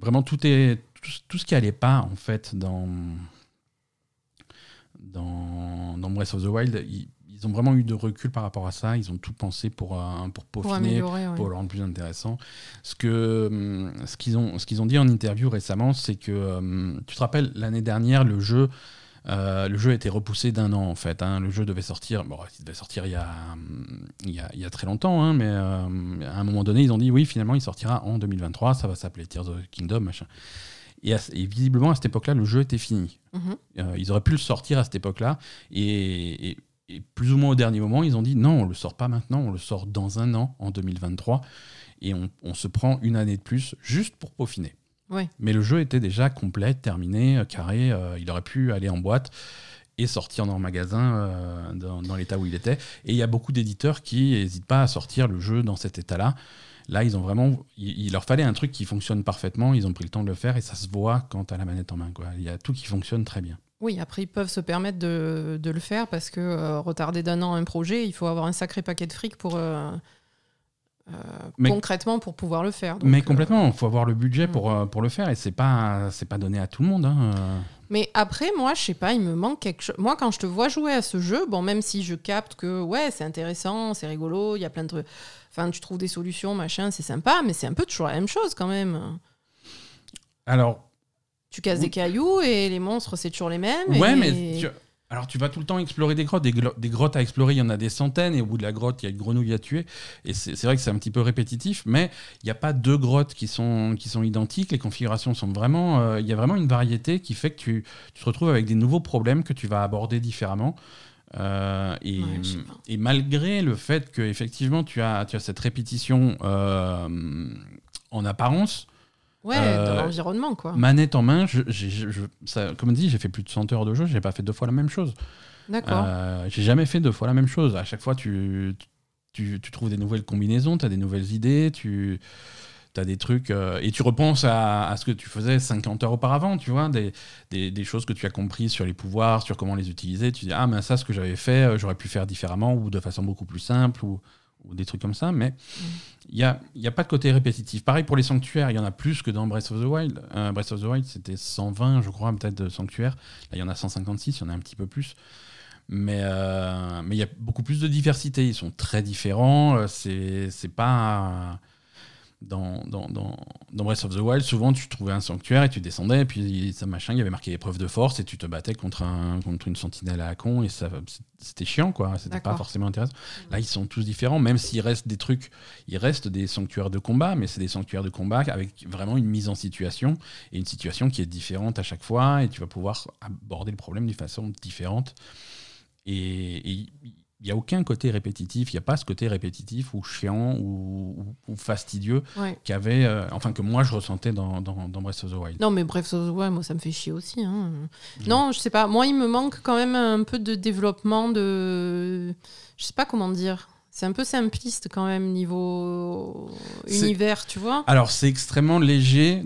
vraiment tout est tout, tout ce qui allait pas en fait dans dans, dans Breath of the Wild. Ils, ils ont vraiment eu de recul par rapport à ça. Ils ont tout pensé pour, euh, pour peaufiner, pour, le rendre plus intéressant. Ce que hum, ce qu'ils ont, ce qu'ils ont dit en interview récemment, c'est que hum, tu te rappelles l'année dernière, le jeu. Euh, le jeu a été repoussé d'un an en fait. Hein. Le jeu devait sortir, bon, il devait sortir il y a, il y a, il y a très longtemps, hein, mais à un moment donné, ils ont dit oui, finalement, il sortira en 2023. Ça va s'appeler Tears of the Kingdom, machin. Et, visiblement, à cette époque-là, le jeu était fini. Mhm. Euh, ils auraient pu le sortir à cette époque-là. Et, plus ou moins au dernier moment, ils ont dit non, on le sort pas maintenant, on le sort dans un an, en 2023. Et on, se prend une année de plus juste pour peaufiner. Mais le jeu était déjà complet, terminé, euh, carré. Euh, il aurait pu aller en boîte et sortir dans le magasin dans, l'état où il était. Et il y a beaucoup d'éditeurs qui n'hésitent pas à sortir le jeu dans cet état-là. Là, ils ont vraiment, il, leur fallait un truc qui fonctionne parfaitement. Ils ont pris le temps de le faire et ça se voit quand tu as la manette en main. Quoi. Il y a tout qui fonctionne très bien. Oui, après, ils peuvent se permettre de, le faire parce que euh, retarder d'un an un projet, il faut avoir un sacré paquet de fric pour. Euh, euh, concrètement pour pouvoir le faire. mais complètement, il faut avoir le budget mm. pour, pour le faire et c'est pas c'est pas donné à tout le monde. Hein. Mais après, moi, je sais pas, il me manque quelque chose. Moi, quand je te vois jouer à ce jeu, bon, même si je capte que ouais, c'est intéressant, c'est rigolo, il y a plein de trucs Enfin, tu trouves des solutions, machin, c'est sympa, mais c'est un peu toujours la même chose quand même. Alors. Tu casses des cailloux et les monstres, c'est toujours les mêmes. Ouais, mais. Alors, tu vas tout le temps explorer des grottes. Des, des, grottes à explorer, il y en a des centaines. Et au bout de la grotte, il y a une grenouille à tuer. Et c'est vrai que c'est un petit peu répétitif. Mais il n'y a pas deux grottes qui sont, qui sont identiques. Les configurations sont vraiment. Euh, il y a vraiment une variété qui fait que tu, tu, te retrouves avec des nouveaux problèmes que tu vas aborder différemment. Euh, et, et, malgré le fait que effectivement tu as, tu as cette répétition euh, en apparence, Ouais, euh, dans l'environnement, quoi. Manette en main, je, je, ça, comme dit, j'ai fait plus de 100 heures de jeu, j'ai pas fait deux fois la même chose. D'accord. j'ai jamais fait deux fois la même chose. À chaque fois, tu, tu, tu trouves des nouvelles combinaisons, tu as des nouvelles idées, tu as des trucs. Euh, et tu repenses à, ce que tu faisais 50 heures auparavant, tu vois, des, des, choses que tu as compris sur les pouvoirs, sur comment les utiliser. Tu dis, ah, mais ça, ce que j'avais fait, euh, j'aurais pu faire différemment ou de façon beaucoup plus simple ou, ou des trucs comme ça. Mais il n'y a, y a pas de côté répétitif. Pareil pour les sanctuaires, il y en a plus que dans Breath of the Wild. Euh, Breath of the Wild, c'était 120, je crois, peut-être de sanctuaires. Là, il y en a 156, il y en a un petit peu plus mais mais il y a beaucoup plus de diversité. Ils sont très différents. C'est c'est pas dans, dans, dans, dans, Breath of the Wild, souvent tu trouvais un sanctuaire et tu descendais, et puis ça machin, il y avait marqué épreuve de force, et tu te battais contre, un, contre une sentinelle à la con, et ça, c'était chiant, quoi. C'était pas forcément intéressant. Là, ils sont tous différents, même s'il reste des trucs, il reste des sanctuaires de combat, mais c'est des sanctuaires de combat avec vraiment une mise en situation, et une situation qui est différente à chaque fois, et tu vas pouvoir aborder le problème d'une façon différente. Et, et il n'y a aucun côté répétitif, il n'y a pas ce côté répétitif ou chiant ou, fastidieux qu'avait, euh, enfin que moi je ressentais dans, dans, Breath of the Wild. Non mais Breath of the Wild, moi ça me fait chier aussi. Hein. Non, je sais pas, moi il me manque quand même un peu de développement de... Je sais pas comment dire. C'est un peu simpliste quand même niveau univers, tu vois. Alors c'est extrêmement léger.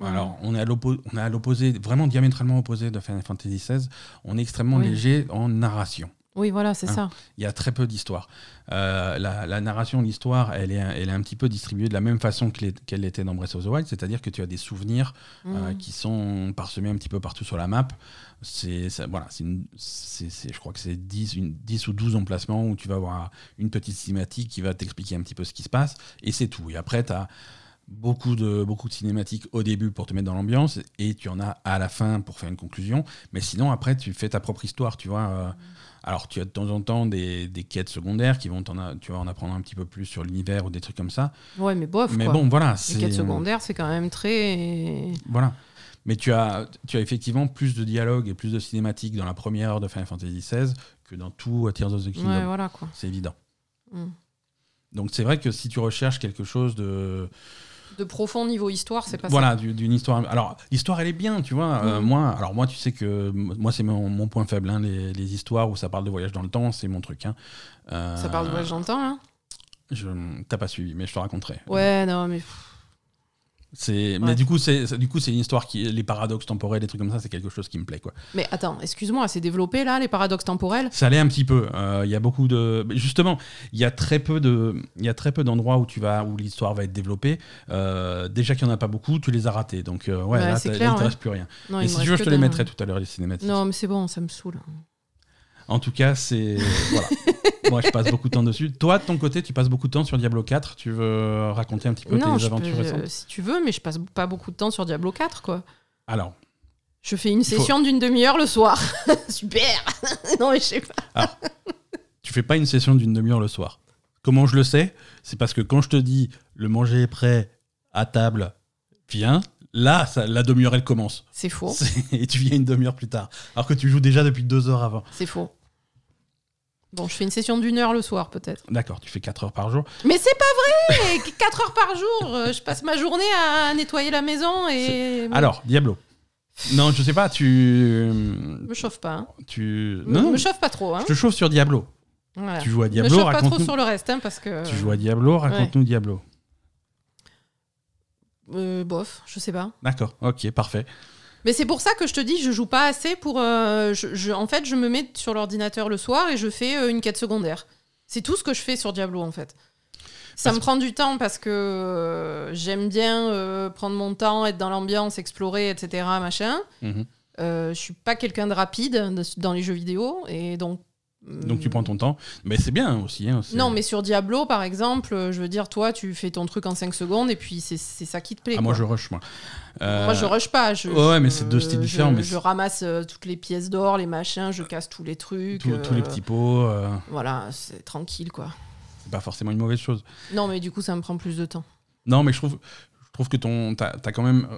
Alors on est à l'opposé, vraiment diamétralement opposé de Final Fantasy XVI. On est extrêmement léger en narration. Oui, voilà, c'est hein. ça. Il y a très peu d'histoire. Euh, la, narration, l'histoire, elle est, elle est un petit peu distribuée de la même façon qu'elle était dans Breath of the Wild, c'est-à-dire que tu as des souvenirs euh, mmh. qui sont parsemés un petit peu partout sur la map. C'est voilà, je crois que c'est 10, 10 ou 12 emplacements où tu vas avoir une petite cinématique qui va t'expliquer un petit peu ce qui se passe, et c'est tout. Et après, tu as beaucoup de, beaucoup de cinématiques au début pour te mettre dans l'ambiance, et tu en as à la fin pour faire une conclusion. Mais sinon, après, tu fais ta propre histoire, tu vois. Euh, mmh. Alors, tu as de temps en temps des, quêtes secondaires qui vont en, tu vas en apprendre un petit peu plus sur l'univers ou des trucs comme ça. Ouais, mais bof. Mais bon, voilà. Les quêtes secondaires, c'est quand même très. Voilà. Mais tu as, tu as effectivement plus de dialogue et plus de cinématiques dans la première heure de Final Fantasy XVI que dans tout Tears of the Kingdom. Ouais, voilà quoi. C'est évident. Mm. Donc c'est vrai que si tu recherches quelque chose de de profond niveau histoire, c'est pas voilà, ça. Voilà, d'une histoire. Alors, l'histoire, elle est bien, tu vois. Euh, mm. moi, alors moi, tu sais que moi, c'est mon, point faible. Hein, les, histoires où ça parle de voyage dans le temps, c'est mon truc. Hein. Euh, ça parle de voyage dans le temps, là je, T'as pas suivi, mais je te raconterai. Ouais, non, mais. C'est, mais du coup, c'est du coup, c'est une histoire qui, les paradoxes temporels, des trucs comme ça, c'est quelque chose qui me plaît, quoi. Mais attends, excuse-moi, c'est développé là, les paradoxes temporels? Ça l'est un petit peu. Euh, il y a beaucoup de, justement, il y a très peu de, il y a très peu d'endroits où tu vas, où l'histoire va être développée. Euh, déjà qu'il y en a pas beaucoup, tu les as ratés, donc euh, ouais, là, il ne te reste plus rien. et si tu veux, je te les mettrai tout à l'heure les cinématiques. Non, mais c'est bon, ça me saoule. En tout cas, c'est. voilà. Moi, je passe beaucoup de temps dessus. Toi, de ton côté, tu passes beaucoup de temps sur Diablo 4. Tu veux raconter un petit peu non, tes aventures peux, récentes? Si tu veux, mais je passe pas beaucoup de temps sur Diablo 4, quoi. Alors, Je fais une session d'une demi-heure le soir. Super Non, mais je sais pas. tu fais pas une session d'une demi-heure le soir? Comment je le sais? C'est parce que quand je te dis le manger est prêt, à table, viens, là, ça- la demi-heure, elle commence. C'est faux. Et tu viens une demi-heure plus tard. Alors que tu joues déjà depuis deux heures avant. C'est faux. Bon, je fais une session d'une heure le soir, peut-être. D'accord, tu fais 4 heures par jour. Mais c'est pas vrai 4 heures par jour euh, Je passe ma journée à nettoyer la maison et. Alors, Diablo. Non, je sais pas, tu. Me chauffe pas. Hein. Tu. Me, Non, me chauffe pas trop. Hein. je te chauffe sur Diablo. Voilà. Tu joues à me Diablo, chauffe pas trop sur le reste, hein, parce que. Tu joues à Diablo, raconte-nous Diablo. Euh, bof, je sais pas. D'accord, ok, parfait. Mais c'est pour ça que je te dis, je joue pas assez pour. euh, je, je- en fait, je me mets sur l'ordinateur le soir et je fais euh, une quête secondaire. C'est tout ce que je fais sur Diablo, en fait. Ça Parce- me prend du temps parce que euh, j'aime bien prendre mon temps, être dans l'ambiance, explorer, etc. Machin. Euh, je suis pas quelqu'un de rapide de- dans les jeux vidéo et donc. Donc tu prends ton temps. Mais c'est bien aussi. Hein, Non, mais sur Diablo, par exemple, euh, je veux dire, toi, tu fais ton truc en 5 secondes et puis c'est ça qui te plaît. Ah, moi je rush, moi. Euh, Moi, je rush pas. Je, ouais, ouais, mais je- c'est deux styles je- différents, mais Je, ramasse euh, toutes les pièces d'or, les machins, je casse tous les trucs. tous, tous les petits pots, Voilà, c'est tranquille, quoi. c'est pas forcément une mauvaise chose. Non, mais du coup, ça me prend plus de temps. Non, mais je trouve, je trouve que ton, t'as, t'as quand même.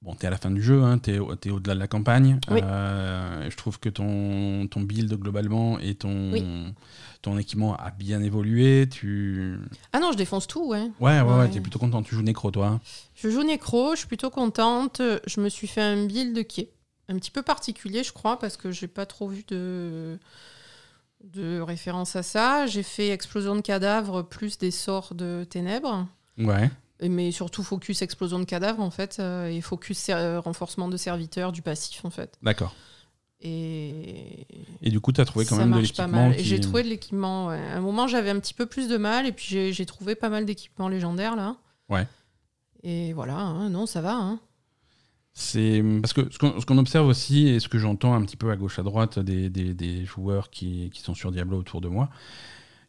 Bon, t'es à la fin du jeu, hein, t'es, t'es au-delà de la campagne. Oui. Euh, je trouve que ton, ton build globalement et ton, Oui. ton équipement a bien évolué. Tu... Ah non, je défonce tout, ouais. Ouais, ouais, ouais, Ouais. t'es plutôt content. Tu joues Necro, toi. hein. Je joue Necro, je suis plutôt contente. Je me suis fait un build qui est un petit peu particulier, je crois, parce que j'ai pas trop vu de de référence à ça. J'ai fait explosion de cadavres plus des sorts de ténèbres. Ouais. Mais surtout focus explosion de cadavres en fait euh, et focus ser- renforcement de serviteurs du passif en fait. D'accord. Et Et du coup, t'as trouvé quand ça même de l'équipement. qui- J'ai trouvé de l'équipement. ouais. À un moment, j'avais un petit peu plus de mal, et puis j'ai- trouvé pas mal d'équipements légendaires là. Ouais. Et voilà, hein, non, ça va. hein. C'est parce que ce qu'on, qu'on observe aussi et ce que j'entends un petit peu à gauche à droite des, des- des joueurs qui, qui sont sur Diablo autour de moi,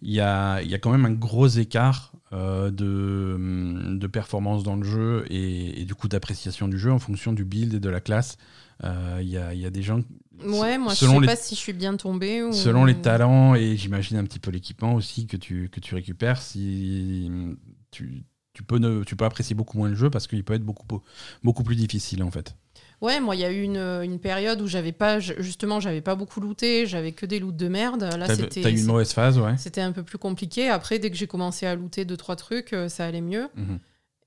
il y a, y a quand même un gros écart euh, de, de performance dans le jeu et, et du coup d'appréciation du jeu en fonction du build et de la classe. Euh, Il y, a, y a des gens, Ouais, moi, selon je sais les- pas si je suis bien tombée. Ou... selon les talents et j'imagine un petit peu l'équipement aussi que tu, que tu récupères, si tu, tu, peux ne, tu peux apprécier beaucoup moins le jeu parce qu'il peut être beaucoup, beaucoup plus difficile en fait. Ouais, moi, il y a eu une, une période où j'avais pas, justement, j'avais pas beaucoup looté, j'avais que des loots de merde. Là, c'était. t'as eu une mauvaise phase, ouais. C'était un peu plus compliqué. Après, dès que j'ai commencé à looter deux, trois trucs, euh, ça allait mieux. Mhm.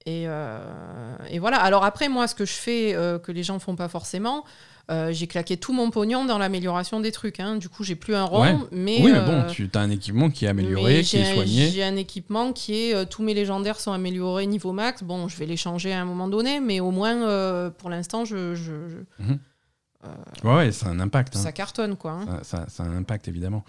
Et, euh, et voilà. Alors après, moi, ce que je fais, euh, que les gens font pas forcément, euh, j'ai claqué tout mon pognon dans l'amélioration des trucs. hein. Du coup, j'ai plus un rond, Ouais. mais oui, mais euh, bon, tu as un équipement qui est amélioré, qui est soigné. J'ai un équipement qui est euh, tous mes légendaires sont améliorés niveau max. Bon, je vais les changer à un moment donné, mais au moins euh, pour l'instant, je, je- je- Mhm. Ouais, ouais, c'est un impact. hein. ça cartonne quoi. hein. Ça, ça- ça a un impact, évidemment.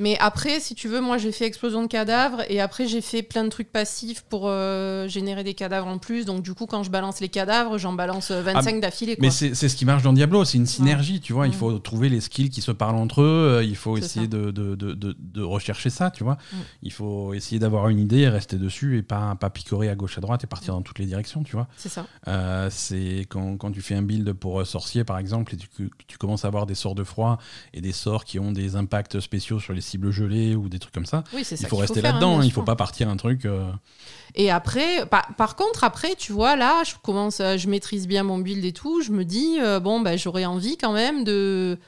Mais après, si tu veux, moi j'ai fait explosion de cadavres et après j'ai fait plein de trucs passifs pour euh, générer des cadavres en plus. Donc du coup, quand je balance les cadavres, j'en balance euh, 25 d'affilée. quoi. Ah, Mais c'est ce qui marche dans Diablo, c'est une synergie, tu vois. Il Mm. faut trouver les skills qui se parlent entre eux, euh, il faut essayer de, de, de, de- rechercher ça, tu vois. Mm. Il faut essayer d'avoir une idée, rester dessus et pas, pas picorer à gauche à droite et partir dans toutes les directions, tu vois. C'est ça. Euh, c'est quand, quand tu fais un build pour euh, sorcier, par exemple, et tu, tu commences à avoir des sorts de froid et des sorts qui ont des impacts spéciaux sur les cibles gelées ou des trucs comme ça. Oui, c'est ça. Il faut rester hein, là-dedans, il sûr. faut pas partir un truc. euh, Et après, par, par contre, après, tu vois, là, je commence, je maîtrise bien mon build et tout. Je me dis, euh, bon, bah, j'aurais envie quand même de,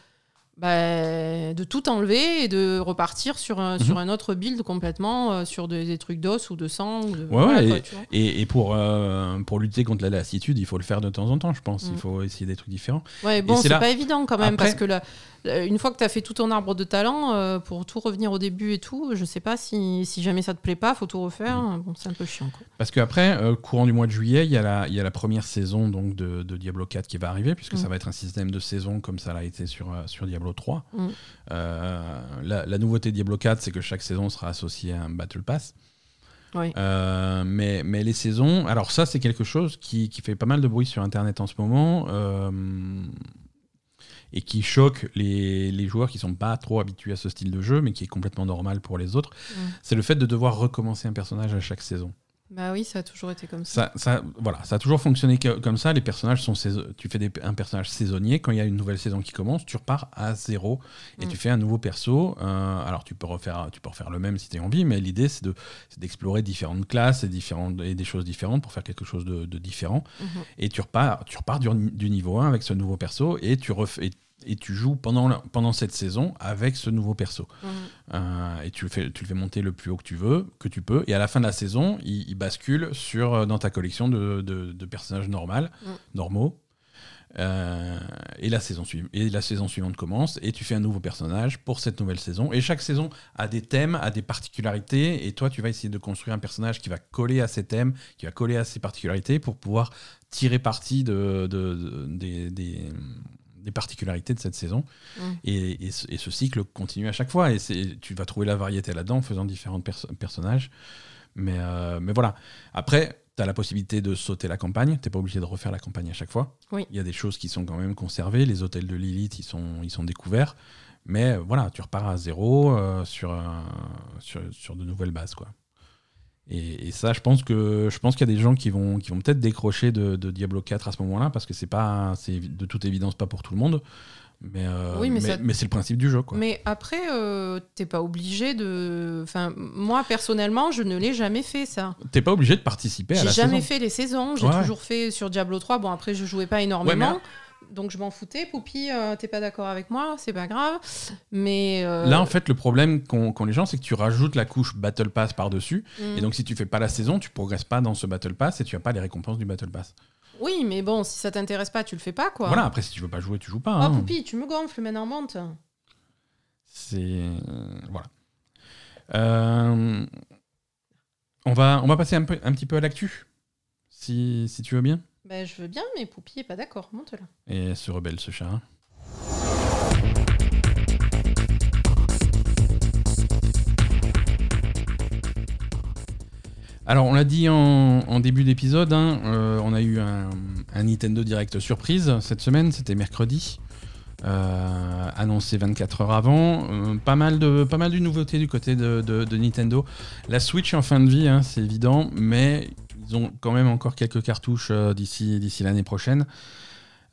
bah, de tout enlever et de repartir sur un, Mhm. sur un autre build complètement, euh, sur des, des trucs d'os ou de sang. ou de- Ouais, voilà, ouais, quoi, tu vois. Et, et pour, euh, pour lutter contre la lassitude, il faut le faire de temps en temps, je pense. Mm. Il faut essayer des trucs différents. Ouais, bon, c'est là- pas évident quand même Après- parce que là, là, une fois que tu as fait tout ton arbre de talent, euh, pour tout revenir au début et tout, je sais pas si, si jamais ça te plaît pas, faut tout refaire. Mm. Bon, c'est un peu chiant. Quoi. Parce qu'après, euh, courant du mois de juillet, il y, a la- y a la première saison donc, de, de Diablo 4 qui va arriver, puisque Mm. ça va être un système de saison comme ça l'a été sur, euh, sur Diablo 3. Mm. Euh, la, la nouveauté de Diablo 4, c'est que chaque saison sera associée à un Battle Pass. Ouais. Euh, mais, mais les saisons, alors ça c'est quelque chose qui, qui fait pas mal de bruit sur Internet en ce moment. Euh, et qui choque les, les joueurs qui sont pas trop habitués à ce style de jeu, mais qui est complètement normal pour les autres, Mm. c'est le fait de devoir recommencer un personnage à chaque saison. Bah oui, ça a toujours été comme ça. Ça, ça, voilà, ça a toujours fonctionné que- comme ça. Les personnages sont tu fais des- un personnage saisonnier. Quand il y a une nouvelle saison qui commence, tu repars à zéro et Mm. tu fais un nouveau perso. Euh, alors tu peux refaire, tu peux refaire le même si tu as envie, mais l'idée c'est de- d'explorer différentes classes et, différentes, et des choses différentes pour faire quelque chose de, de différent. Mhm. Et tu repars, tu repars du, du niveau 1 avec ce nouveau perso et tu refais. Et tu joues pendant, la- pendant cette saison avec ce nouveau perso. Mhm. Euh, et tu le, fais, tu le fais monter le plus haut que tu veux, que tu peux. Et à la fin de la saison, il, il bascule sur, euh, dans ta collection de, de- de personnages normaux, normaux. Euh, et, la saison et la saison suivante commence et tu fais un nouveau personnage pour cette nouvelle saison. Et chaque saison a des thèmes, a des particularités. Et toi, tu vas essayer de construire un personnage qui va coller à ces thèmes, qui va coller à ces particularités pour pouvoir tirer parti de, de- de- des, des- des particularités de cette saison. Mm. Et, et ce, et ce cycle continue à chaque fois. Et tu vas trouver la variété là-dedans en faisant différents perso- personnages. Mais, euh, mais voilà. Après, tu as la possibilité de sauter la campagne. Tu pas obligé de refaire la campagne à chaque fois. Oui. Il y a des choses qui sont quand même conservées. Les hôtels de Lilith, ils sont, ils sont découverts. Mais voilà, tu repars à zéro euh, sur, un- sur, sur de nouvelles bases. Quoi. Et, et ça, je pense que je pense qu'il y a des gens qui vont, qui vont peut-être décrocher de, de Diablo 4 à ce moment-là, parce que c'est pas c'est de toute évidence pas pour tout le monde. Mais, euh, Oui, mais mais, ça- mais c'est le principe du jeu. Quoi. Mais après, euh, t'es pas obligé de. Enfin, moi personnellement, je ne l'ai jamais fait ça. T'es pas obligé de participer à J'ai jamais fait les saisons. J'ai Ouais. toujours fait sur Diablo 3. Bon, après, je jouais pas énormément. Donc je m'en foutais. Poupie, euh, t'es pas d'accord avec moi, c'est pas grave. Mais. euh, Là, en fait, le problème qu'ont les gens, c'est que tu rajoutes la couche Battle Pass par-dessus. hmm. Et donc, si tu fais pas la saison, tu progresses pas dans ce Battle Pass et tu as pas les récompenses du Battle Pass. Oui, mais bon, si ça t'intéresse pas, tu le fais pas, quoi. Voilà, après, si tu veux pas jouer, tu joues pas. Oh, hein. Poupie, tu me gonfles, maintenant monte. C'est. Voilà. Euh, On, va, on va passer un, peu, un petit peu à l'actu, si, si tu veux bien. Ben, je veux bien, mais Poupie est pas d'accord. Monte là. Et se rebelle ce chat. hein. Alors, on l'a dit en, début d'épisode, hein, euh, on a eu un, Nintendo Direct surprise cette semaine, c'était mercredi, euh, annoncé 24 heures avant. Euh, pas, mal de, pas mal de nouveautés du côté de, de- de Nintendo. La Switch en fin de vie, hein, c'est évident, mais ils ont quand même encore quelques cartouches euh, d'ici d'ici l'année prochaine.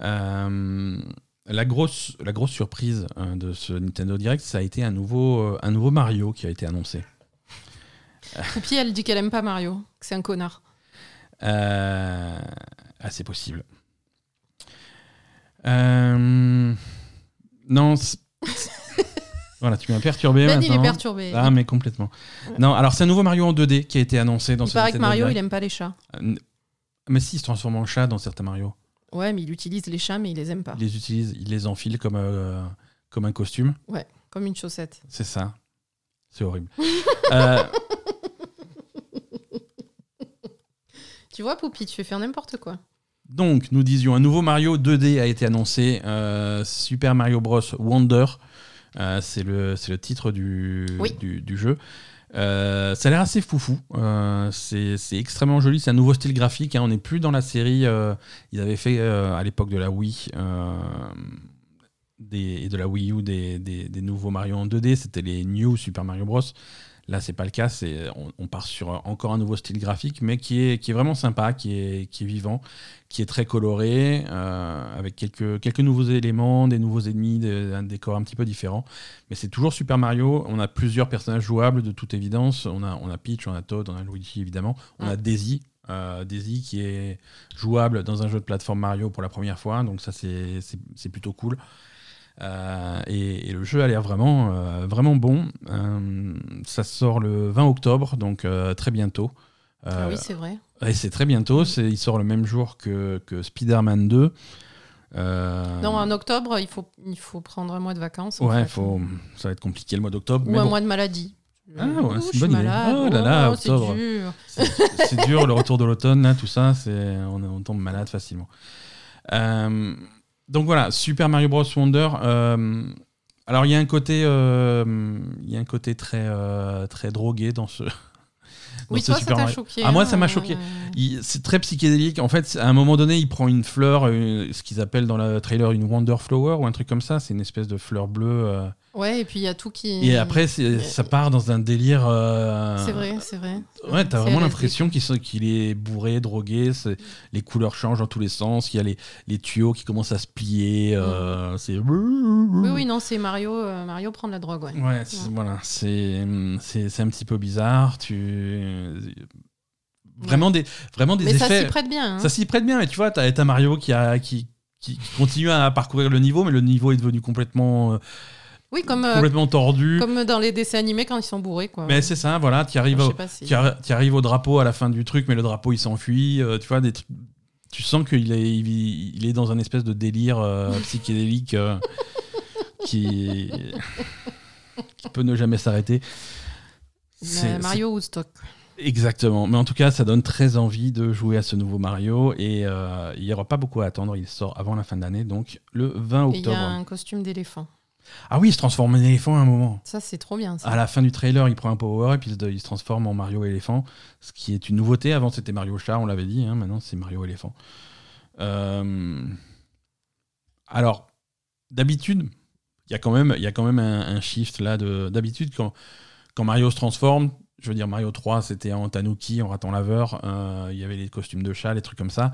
Euh, la, grosse, la grosse surprise euh, de ce Nintendo Direct, ça a été un nouveau, un nouveau Mario qui a été annoncé. Poupie, elle dit qu'elle aime pas Mario, que c'est un connard. Euh, ah, c'est possible. Euh, non. Voilà, tu m'as perturbé Ben, il est maintenant. perturbé. Ah, mais complètement. Non, alors c'est un nouveau Mario en 2D qui a été annoncé dans il ce paraît que Mario, il aime pas les chats. Euh, Mais si, il se transforme en chat dans certains Mario. Ouais, mais il utilise les chats, mais il les aime pas. Il les utilise, il les enfile comme, euh, comme un costume. Comme une chaussette. C'est ça. C'est horrible. Euh, Tu vois, Poupie, tu fais faire n'importe quoi. Donc, nous disions, un nouveau Mario 2D a été annoncé, euh, Super Mario Bros. Wonder. Euh, c'est le, c'est le titre du, Oui. du, du jeu. Euh, ça a l'air assez foufou. Euh, c'est c'est extrêmement joli. C'est un nouveau style graphique. hein. On n'est plus dans la série. euh, ils avaient fait à l'époque de la Wii des, et de la Wii U des, des- des nouveaux Mario en 2D. C'était les New Super Mario Bros. Là, c'est pas le cas. C'est on, on part sur encore un nouveau style graphique, mais qui est, qui est vraiment sympa, qui est, qui est vivant, qui est très coloré, euh, avec quelques, quelques nouveaux éléments, des nouveaux ennemis, des- un décor un petit peu différent. Mais c'est toujours Super Mario. On a plusieurs personnages jouables, de toute évidence. On a, on a Peach, on a Toad, on a Luigi, évidemment. On a Daisy. euh, Daisy qui est jouable dans un jeu de plateforme Mario pour la première fois. Donc ça, c'est plutôt cool. Euh, et, et le jeu a l'air vraiment, euh, vraiment bon. Euh, ça sort le 20 octobre, donc très bientôt. ah oui, c'est vrai. et c'est très bientôt. Il sort le même jour que, que Spider-Man 2. Euh, Non, en octobre, il faut, il faut prendre un mois de vacances. ouais, faut, ça va être compliqué le mois d'octobre. Ou mais un bon, mois de maladie. Ah ouais, c'est une bonne idée. malade. Oh là là, c'est octobre. dur. c'est c'est dur, le retour de l'automne, là, tout ça, c'est, on, on tombe malade facilement. Euh, donc voilà, Super Mario Bros. Wonder. euh, alors il y a un côté, euh, il y a un côté très, euh, très drogué dans ce, Oui, toi, ça Super t'a Mario. choqué. Ah, moi, hein, ça m'a euh, choqué. C'est très psychédélique. En fait, à un moment donné, il prend une fleur, ce qu'ils appellent dans le trailer une Wonder Flower ou un truc comme ça. C'est une espèce de fleur bleue. Ouais, et puis il y a tout qui. Et après, ça part dans un délire. euh, C'est vrai, c'est vrai. Ouais, t'as vraiment l'impression qu'il est bourré, drogué. Les couleurs changent dans tous les sens. Il y a les, les tuyaux qui commencent à se plier. euh, c'est. Oui, oui, non, c'est Mario. euh, Mario prend de la drogue, ouais. Ouais, c'est- voilà, c'est un petit peu bizarre. Tu vraiment des vraiment des Mais ça effets. s'y prête bien. hein. Ça s'y prête bien. Mais tu vois, t'as Mario qui a qui, qui qui continue à parcourir le niveau, mais le niveau est devenu complètement euh, Oui, comme, euh, complètement tordu. comme dans les dessins animés quand ils sont bourrés, quoi. Mais c'est ça, voilà, tu arrives au, si- arrives au drapeau à la fin du truc, mais le drapeau il s'enfuit. euh, tu vois, des tu sens qu'il est, il, il est dans un espèce de délire euh, psychédélique euh, qui, qui peut ne jamais s'arrêter. Mario Woodstock. Exactement. Mais en tout cas, ça donne très envie de jouer à ce nouveau Mario. Et euh, il n'y aura pas beaucoup à attendre. Il sort avant la fin de l'année, donc le 20 Et il y octobre. a un costume d'éléphant. Ah oui, il se transforme en éléphant à un moment. Ça, c'est trop bien. Ça. À la fin du trailer, il prend un power et puis il se- transforme en Mario éléphant, ce qui est une nouveauté. Avant, c'était Mario chat, on l'avait dit. hein, maintenant, c'est Mario éléphant. Euh, Alors, d'habitude, il y a quand même, y a quand même un, un shift là. de- D'habitude, quand, quand Mario se transforme, je veux dire, Mario 3, c'était en Tanuki, en raton laveur. euh, Il y avait les costumes de chat, les trucs comme ça.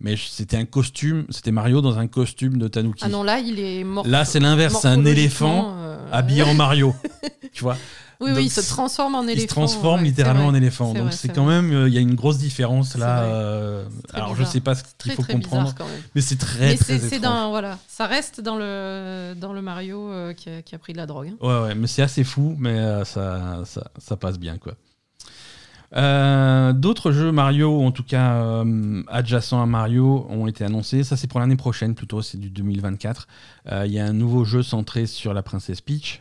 Mais je- c'était un costume, c'était Mario dans un costume de Tanuki. Ah non, là, il est mort. Là, c'est l'inverse, c'est un éléphant habillé en Mario. tu vois Oui, Donc, oui, il se transforme en éléphant. il se transforme ouais, littéralement en éléphant. Donc c'est quand vrai. même, euh, il y a une grosse différence là. euh, alors je bizarre. sais pas ce qu'il faut très comprendre, bizarre quand même. mais c'est très Mais très étrange. dans voilà, ça reste dans le dans le Mario euh, qui, a, qui a pris de la drogue. hein. Ouais ouais, mais c'est assez fou, mais euh, ça, ça ça passe bien quoi. Euh, D'autres jeux Mario, en tout cas euh, adjacents à Mario, ont été annoncés. Ça, c'est pour l'année prochaine plutôt, c'est du 2024. Euh, Il y a un nouveau jeu centré sur la princesse Peach.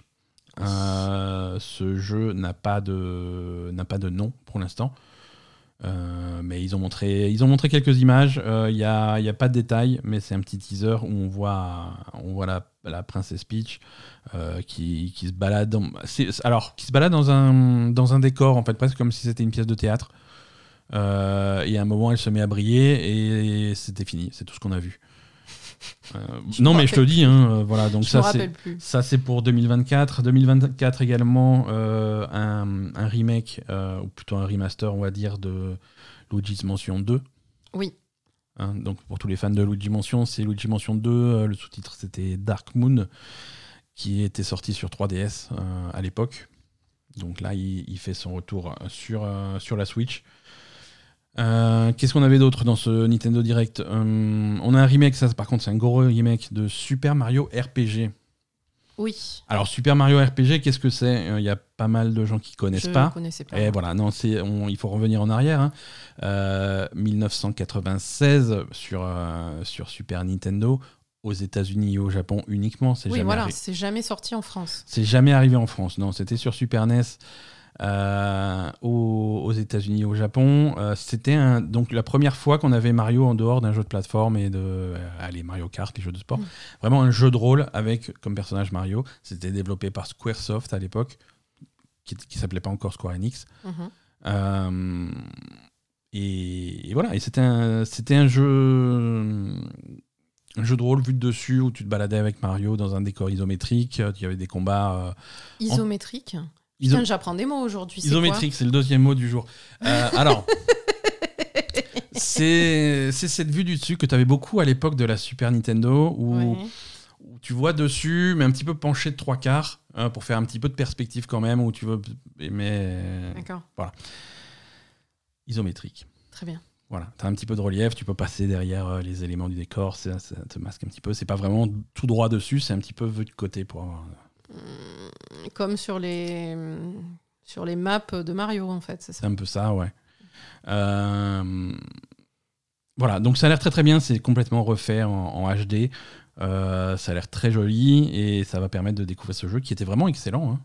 Ce jeu n'a pas de pas de nom pour l'instant. Mais ils ont montré, ils ont montré quelques images. Il n'y a, y a pas de détails, mais c'est un petit teaser où on voit, on voit la, la princesse Peach euh, qui, qui se balade. Dans, alors, qui se balade dans un, dans un décor, en fait, presque comme si c'était une pièce de théâtre. Euh, et à un moment, elle se met à briller et c'était fini. C'est tout ce qu'on a vu. Euh, non, mais je te dis, hein, voilà. Donc Je ça, c'est ça, c'est pour 2024. 2024 également, un, un remake, ou plutôt un remaster, on va dire, de Luigi's Mansion 2. Oui. Hein, donc, pour tous les fans de Luigi Mansion, c'est Luigi Mansion 2. euh, le sous-titre, c'était Dark Moon, qui était sorti sur 3DS euh, à l'époque. Donc là, il, fait son retour sur, euh, sur la Switch. Qu'est-ce qu'on avait d'autre dans ce Nintendo Direct? On a un remake, ça par contre, c'est un gros remake de Super Mario RPG. Oui. Alors Super Mario RPG, qu'est-ce que c'est? Euh, Il y a pas mal de gens qui connaissent je pas. connaissais pas. Et voilà, non, c'est, on- il faut revenir en arrière. hein. Euh, 1996 sur, euh, sur Super Nintendo, aux États-Unis et au Japon uniquement. C'est oui, jamais, voilà, c'est jamais sorti en France. c'est jamais arrivé en France. Non, c'était sur Super NES. Euh, aux, aux États-Unis au Japon, Euh, c'était donc la première fois qu'on avait Mario en dehors d'un jeu de plateforme et de euh, allez, Mario Kart, les jeux de sport. Mm. Vraiment un jeu de rôle avec comme personnage Mario. C'était développé par Squaresoft à l'époque, qui, qui s'appelait pas encore Square Enix. Mhm. Euh, et, et voilà, et c'était un, un jeu, un jeu de rôle vu de dessus où tu te baladais avec Mario dans un décor isométrique. Il y avait des combats euh, Isométrique. Iso- j'apprends des mots aujourd'hui. c'est isométriques. C'est le deuxième mot du jour. Euh, alors. C'est cette vue du dessus que tu avais beaucoup à l'époque de la Super Nintendo où, Ouais. où tu vois dessus, mais un petit peu penché de trois quarts hein, pour faire un petit peu de perspective quand même, où tu veux. Mais D'accord, isométrique. très bien. Voilà, tu as un petit peu de relief, tu peux passer derrière euh, les éléments du décor, ça, ça te masque un petit peu. C'est pas vraiment tout droit dessus, c'est un petit peu vu de côté pour avoir. Hum, Comme sur les sur les maps de Mario en fait, c'est un peu ça, ouais. Euh, Voilà, donc ça a l'air très très bien, c'est complètement refait en, en HD. Euh, ça a l'air très joli et ça va permettre de découvrir ce jeu qui était vraiment excellent. hein.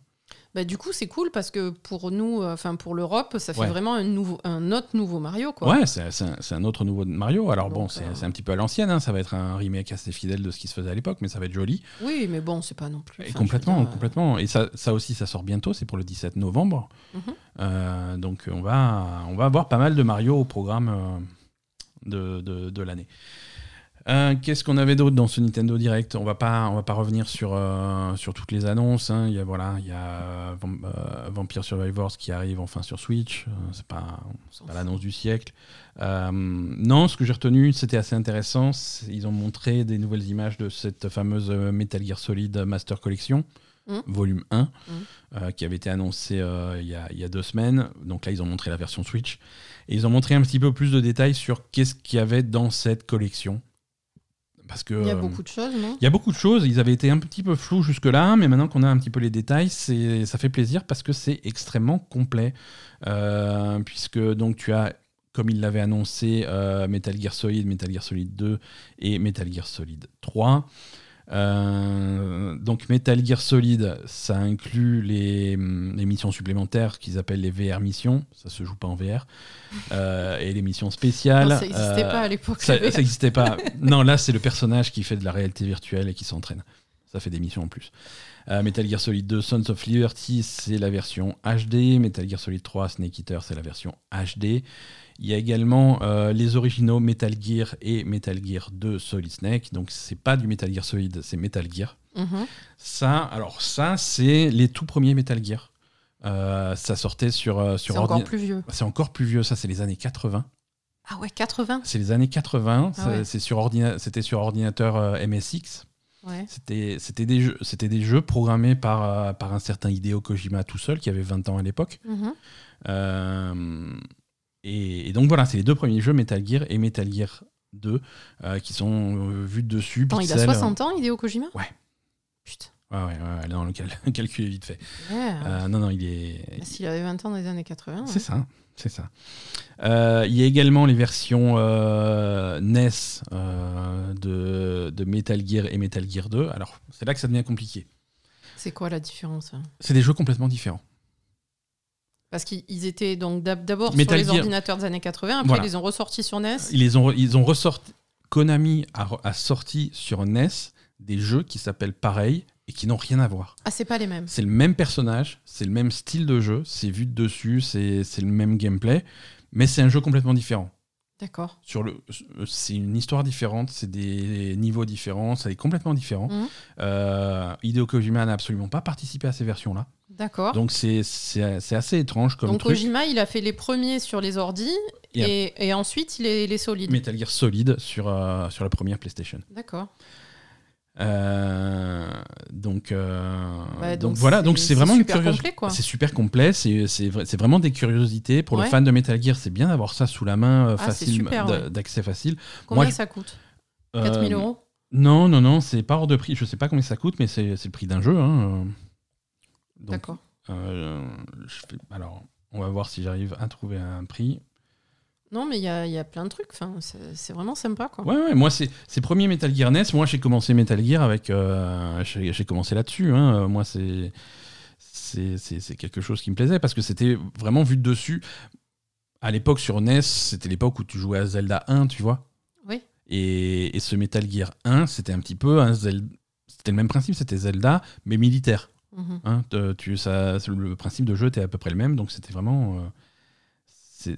Bah, du coup, c'est cool parce que pour nous, euh, enfin pour l'Europe, ça fait Ouais. vraiment un, nouveau, un autre nouveau Mario. Quoi. Ouais, c'est c'est un, c'est un autre nouveau Mario. Alors bon, c'est euh, c'est un petit peu à l'ancienne, hein, ça va être un remake assez fidèle de ce qui se faisait à l'époque, mais ça va être joli. Oui, mais bon, c'est pas non plus. Et complètement, dire, euh, complètement. Et ça, ça aussi, ça sort bientôt, c'est pour le 17 novembre. Mhm. Euh, donc on va, on va avoir pas mal de Mario au programme de, de, de l'année. Euh, Qu'est-ce qu'on avait d'autre dans ce Nintendo Direct? On va pas, on va pas revenir sur, euh, sur toutes les annonces. hein. Il y a voilà, il y a euh, Vam- Vampire Survivors qui arrive enfin sur Switch. C'est pas, pas l'annonce du siècle. Non, ce que j'ai retenu, c'était assez intéressant. Ils ont montré des nouvelles images de cette fameuse Metal Gear Solid Master Collection, Mm. volume 1, Mm. euh, qui avait été annoncé il y, a, il y a deux semaines. Donc là, ils ont montré la version Switch. Et ils ont montré un petit peu plus de détails sur qu'est-ce qu'il y avait dans cette collection. Parce que, Il y a euh, beaucoup de choses, non? il y a beaucoup de choses, ils avaient été un petit peu flous jusque-là, mais maintenant qu'on a un petit peu les détails, c'est, ça fait plaisir parce que c'est extrêmement complet. Euh, puisque donc tu as, comme il l'avait annoncé, euh, Metal Gear Solid, Metal Gear Solid 2 et Metal Gear Solid 3. Euh, donc Metal Gear Solid, ça inclut les, hum, les missions supplémentaires qu'ils appellent les VR missions. Ça se joue pas en VR. Euh, et les missions spéciales. Non, Ça n'existait euh, pas à l'époque. ça n'existait pas. Non, là, c'est le personnage qui fait de la réalité virtuelle et qui s'entraîne. Ça fait des missions en plus. Metal Gear Solid 2, Sons of Liberty, c'est la version HD. Metal Gear Solid 3, Snake Eater, c'est la version HD. Il y a également euh, les originaux Metal Gear et Metal Gear 2 Solid Snake. Donc, c'est pas du Metal Gear Solid, c'est Metal Gear. Mhm. Ça, alors, ça, c'est les tout premiers Metal Gear. Euh, ça sortait sur, euh, sur C'est encore plus vieux. C'est encore plus vieux, ça, c'est les années 80. Ah ouais, 80 C'est les années 80. Ah ça- ouais. c'est sur ordina- C'était sur ordinateur MSX. Ouais. C'était des, jeux- c'était des jeux programmés par, par un certain Hideo Kojima tout seul, qui avait 20 ans à l'époque. Mhm. Euh, et, et donc voilà, c'est les deux premiers jeux, Metal Gear et Metal Gear 2, euh, qui sont euh, vus de dessus. Attends, il a pixel. 60 ans, Hideo Kojima? Ouais. Putain. Ouais, ouais, ouais, non, le cal- le calcul est vite fait. Ouais. Euh, non, non, il est. Bah, S'il avait 20 ans dans les années 80. C'est ça, c'est ça. Euh, Il y a également les versions euh, NES euh, de, de Metal Gear et Metal Gear 2. Alors, c'est là que ça devient compliqué. C'est quoi la différence hein? C'est des jeux complètement différents. Parce qu'ils ils étaient donc d'ab- d'abord sur les ordinateurs des années 80, après Voilà. ils les ont ressortis sur NES. Ils, les ont, ils ont ressorti. Konami a, sorti sur NES des jeux qui s'appellent pareil et qui n'ont rien à voir. Ah, c'est pas les mêmes. C'est le même personnage, c'est le même style de jeu, c'est vu de dessus, c'est c'est le même gameplay, mais c'est un jeu complètement différent. D'accord. Sur le, c'est une histoire différente, c'est des niveaux différents, ça est complètement différent. Mhm. Euh, Hideo Kojima n'a absolument pas participé à ces versions-là, D'accord. donc c'est assez étrange comme Donc truc. Kojima, il a fait les premiers sur les ordis Et et, et ensuite les, les solides. Metal Gear Solid sur euh, sur la première PlayStation. D'accord. Euh, donc, euh, Ouais, donc, voilà, donc c'est vraiment une super curiosité. C'est super complet, c'est c'est vrai- c'est vraiment des curiosités. Pour Ouais. le fan de Metal Gear, c'est bien d'avoir ça sous la main, Ah, facile, ouais. d'accès facile. Combien Moi, ça coûte Euh, 4000 euros Non, non, non, c'est pas hors de prix. Je sais pas combien ça coûte, mais c'est c'est le prix d'un jeu. hein. D'accord. euh, alors, on va voir si j'arrive à trouver un prix. Non, mais il y a, il y a plein de trucs. Enfin, c'est vraiment sympa, quoi. Ouais, ouais, moi, c'est premier Metal Gear NES. Moi, j'ai commencé Metal Gear avec. euh, j'ai commencé là-dessus. hein. Moi, c'est. C'est c'est- c'est quelque chose qui me plaisait parce que c'était vraiment vu de dessus. À l'époque, sur NES, c'était l'époque où tu jouais à Zelda 1, tu vois. Oui. Et, et ce Metal Gear 1, c'était un petit peu un Zelda. C'était le même principe, c'était Zelda, mais militaire. Mhm. Hein, tu, ça, le principe de jeu était à peu près le même, donc c'était vraiment, euh,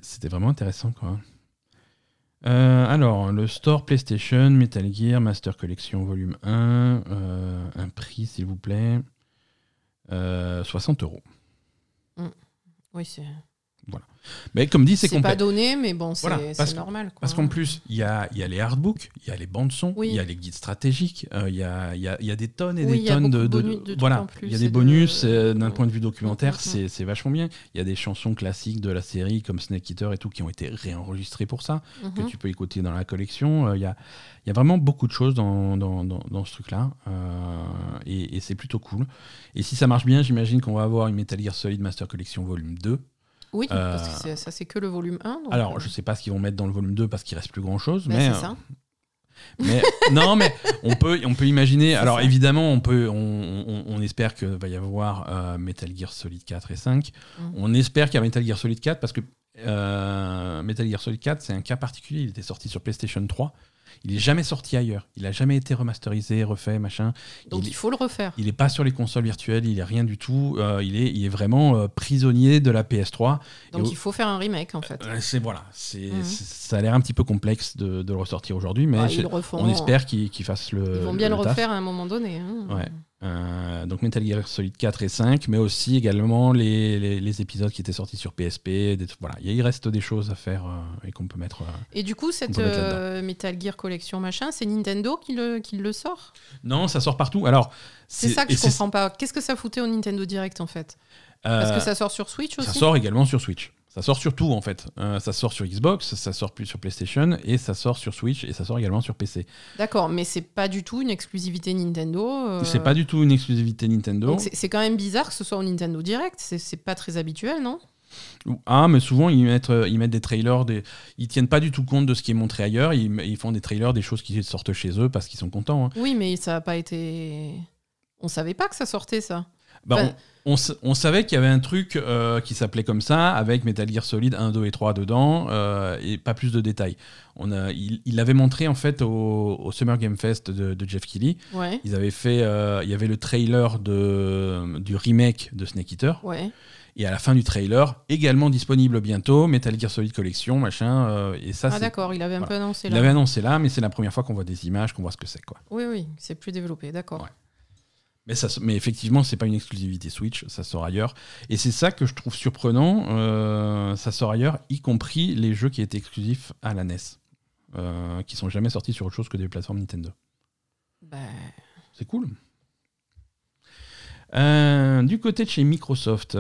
c'était vraiment intéressant. Quoi. Euh, alors, le store PlayStation, Metal Gear, Master Collection Volume 1, euh, un prix s'il vous plaît, Euh, 60 euros. Oui, c'est Mais comme dit, c'est c'est pas donné, mais bon, c'est Voilà, normal. Quoi. Parce qu'en plus, il y a, il y a les artbooks, il y a les bandes son, Oui. il y a les guides stratégiques, euh, il y, a, il y, a, il y a des tonnes et Oui, des tonnes de, de voilà, il y a des de- bonus euh, d'un Mm. point de vue documentaire, Mm, mm, c'est c'est vachement bien. Il y a des chansons classiques de la série comme Snake Eater et tout qui ont été réenregistrées pour ça, que Mhm. tu peux écouter dans la collection. Euh, Il y, a, il y a vraiment beaucoup de choses dans, dans, dans- dans ce truc-là euh, et, et c'est plutôt cool. Et si ça marche bien, j'imagine qu'on va avoir une Metal Gear Solid Master Collection Volume 2. Oui, Euh, parce que c'est- ça, c'est que le volume 1. donc, Alors, euh, je sais pas ce qu'ils vont mettre dans le volume 2 parce qu'il reste plus grand-chose, ben, mais c'est ça. Mais non, mais on peut, on peut imaginer. Alors évidemment, on peut, on, on, espère qu'il va y avoir euh, Metal Gear Solid 4 et 5. Mm. On espère qu'il y a Metal Gear Solid 4 parce que euh, Metal Gear Solid 4, c'est un cas particulier. Il était sorti sur PlayStation 3. Il est jamais sorti ailleurs. Il a jamais été remasterisé, refait, machin. Donc il, faut le refaire. Il n'est pas sur les consoles virtuelles, il est rien du tout. Euh, il, est, il est vraiment euh, prisonnier de la PS3. Donc il faut faire un remake en fait. Euh, c'est voilà, c'est mhm. ça a l'air un petit peu complexe de, le ressortir aujourd'hui, mais on espère qu'ils fassent le. Ils vont bien le, refaire à un moment donné. Hein. Ouais. Euh, donc Metal Gear Solid 4 et 5, mais aussi également les, les, épisodes qui étaient sortis sur PSP. Des, voilà, il reste des choses à faire euh, et qu'on peut mettre. Euh, et du coup, cette Metal Gear Collection machin, c'est Nintendo qui le, qui le sort? Non, ça sort partout. Alors, c'est ça que je comprends pas. Qu'est-ce que ça foutait au Nintendo Direct en fait? Parce que ça sort sur Switch aussi? Ça sort également sur Switch. Ça sort sur tout en fait. Euh, ça sort sur Xbox, ça sort plus sur PlayStation et ça sort sur Switch et ça sort également sur PC. D'accord, mais c'est pas du tout une exclusivité Nintendo. Euh. C'est pas du tout une exclusivité Nintendo. C'est quand même bizarre que ce soit au Nintendo Direct. C'est pas très habituel, non? Ah, mais souvent ils mettent, euh, ils mettent des trailers, des... ils tiennent pas du tout compte de ce qui est montré ailleurs, ils, ils font des trailers des choses qui sortent chez eux parce qu'ils sont contents. Hein. Oui, mais ça a pas été. On savait pas que ça sortait ça. Bah, on, savait qu'il y avait un truc euh, qui s'appelait comme ça, avec Metal Gear Solid 1, 2 et 3 dedans, euh, et pas plus de détails. On a, il l'avait montré en fait au, Summer Game Fest de, Jeff Keighley. Ils avaient fait, euh, il y avait le trailer de, du remake de Snake Eater. Et à la fin du trailer, également disponible bientôt, Metal Gear Solid Collection, machin. et ça, ah d'accord, il avait un peu annoncé là. Il avait annoncé là, mais c'est la première fois qu'on voit des images, qu'on voit ce que c'est. quoi. Oui, oui, c'est plus développé, d'accord. Mais, ça, mais effectivement, c'est pas une exclusivité Switch, ça sort ailleurs. Et c'est ça que je trouve surprenant, euh, ça sort ailleurs, y compris les jeux qui étaient exclusifs à la NES, euh, qui sont jamais sortis sur autre chose que des plateformes Nintendo. Bah... C'est cool. Euh, du côté de chez Microsoft,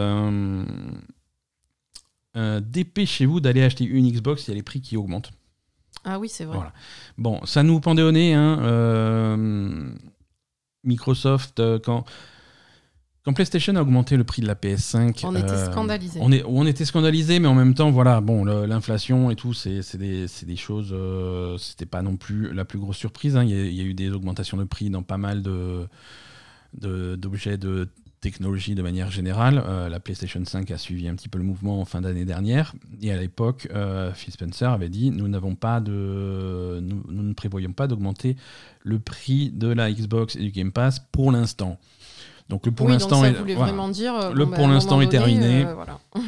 dépêchez-vous d'aller acheter une Xbox, il y a les prix qui augmentent. Ah oui, c'est vrai. Voilà. Bon, ça nous pendait au nez. Hein, Microsoft, euh, quand, quand PlayStation a augmenté le prix de la PS5, on était euh, scandalisé. On, est, on était scandalisé, mais en même temps, voilà, bon, l'inflation et tout, c'est des, des, choses. Euh, C'était pas non plus la plus grosse surprise. Hein. Il, y a, eu des augmentations de prix dans pas mal de d'objets de, technologie de manière générale. Euh, la PlayStation 5 a suivi un petit peu le mouvement en fin d'année dernière. Et à l'époque, Phil Spencer avait dit nous n'avons pas de, nous, nous, ne prévoyons pas d'augmenter le prix de la Xbox et du Game Pass pour l'instant. Donc le pour l'instant est dire euh, le pour bah, l'instant est terminé. Euh, voilà.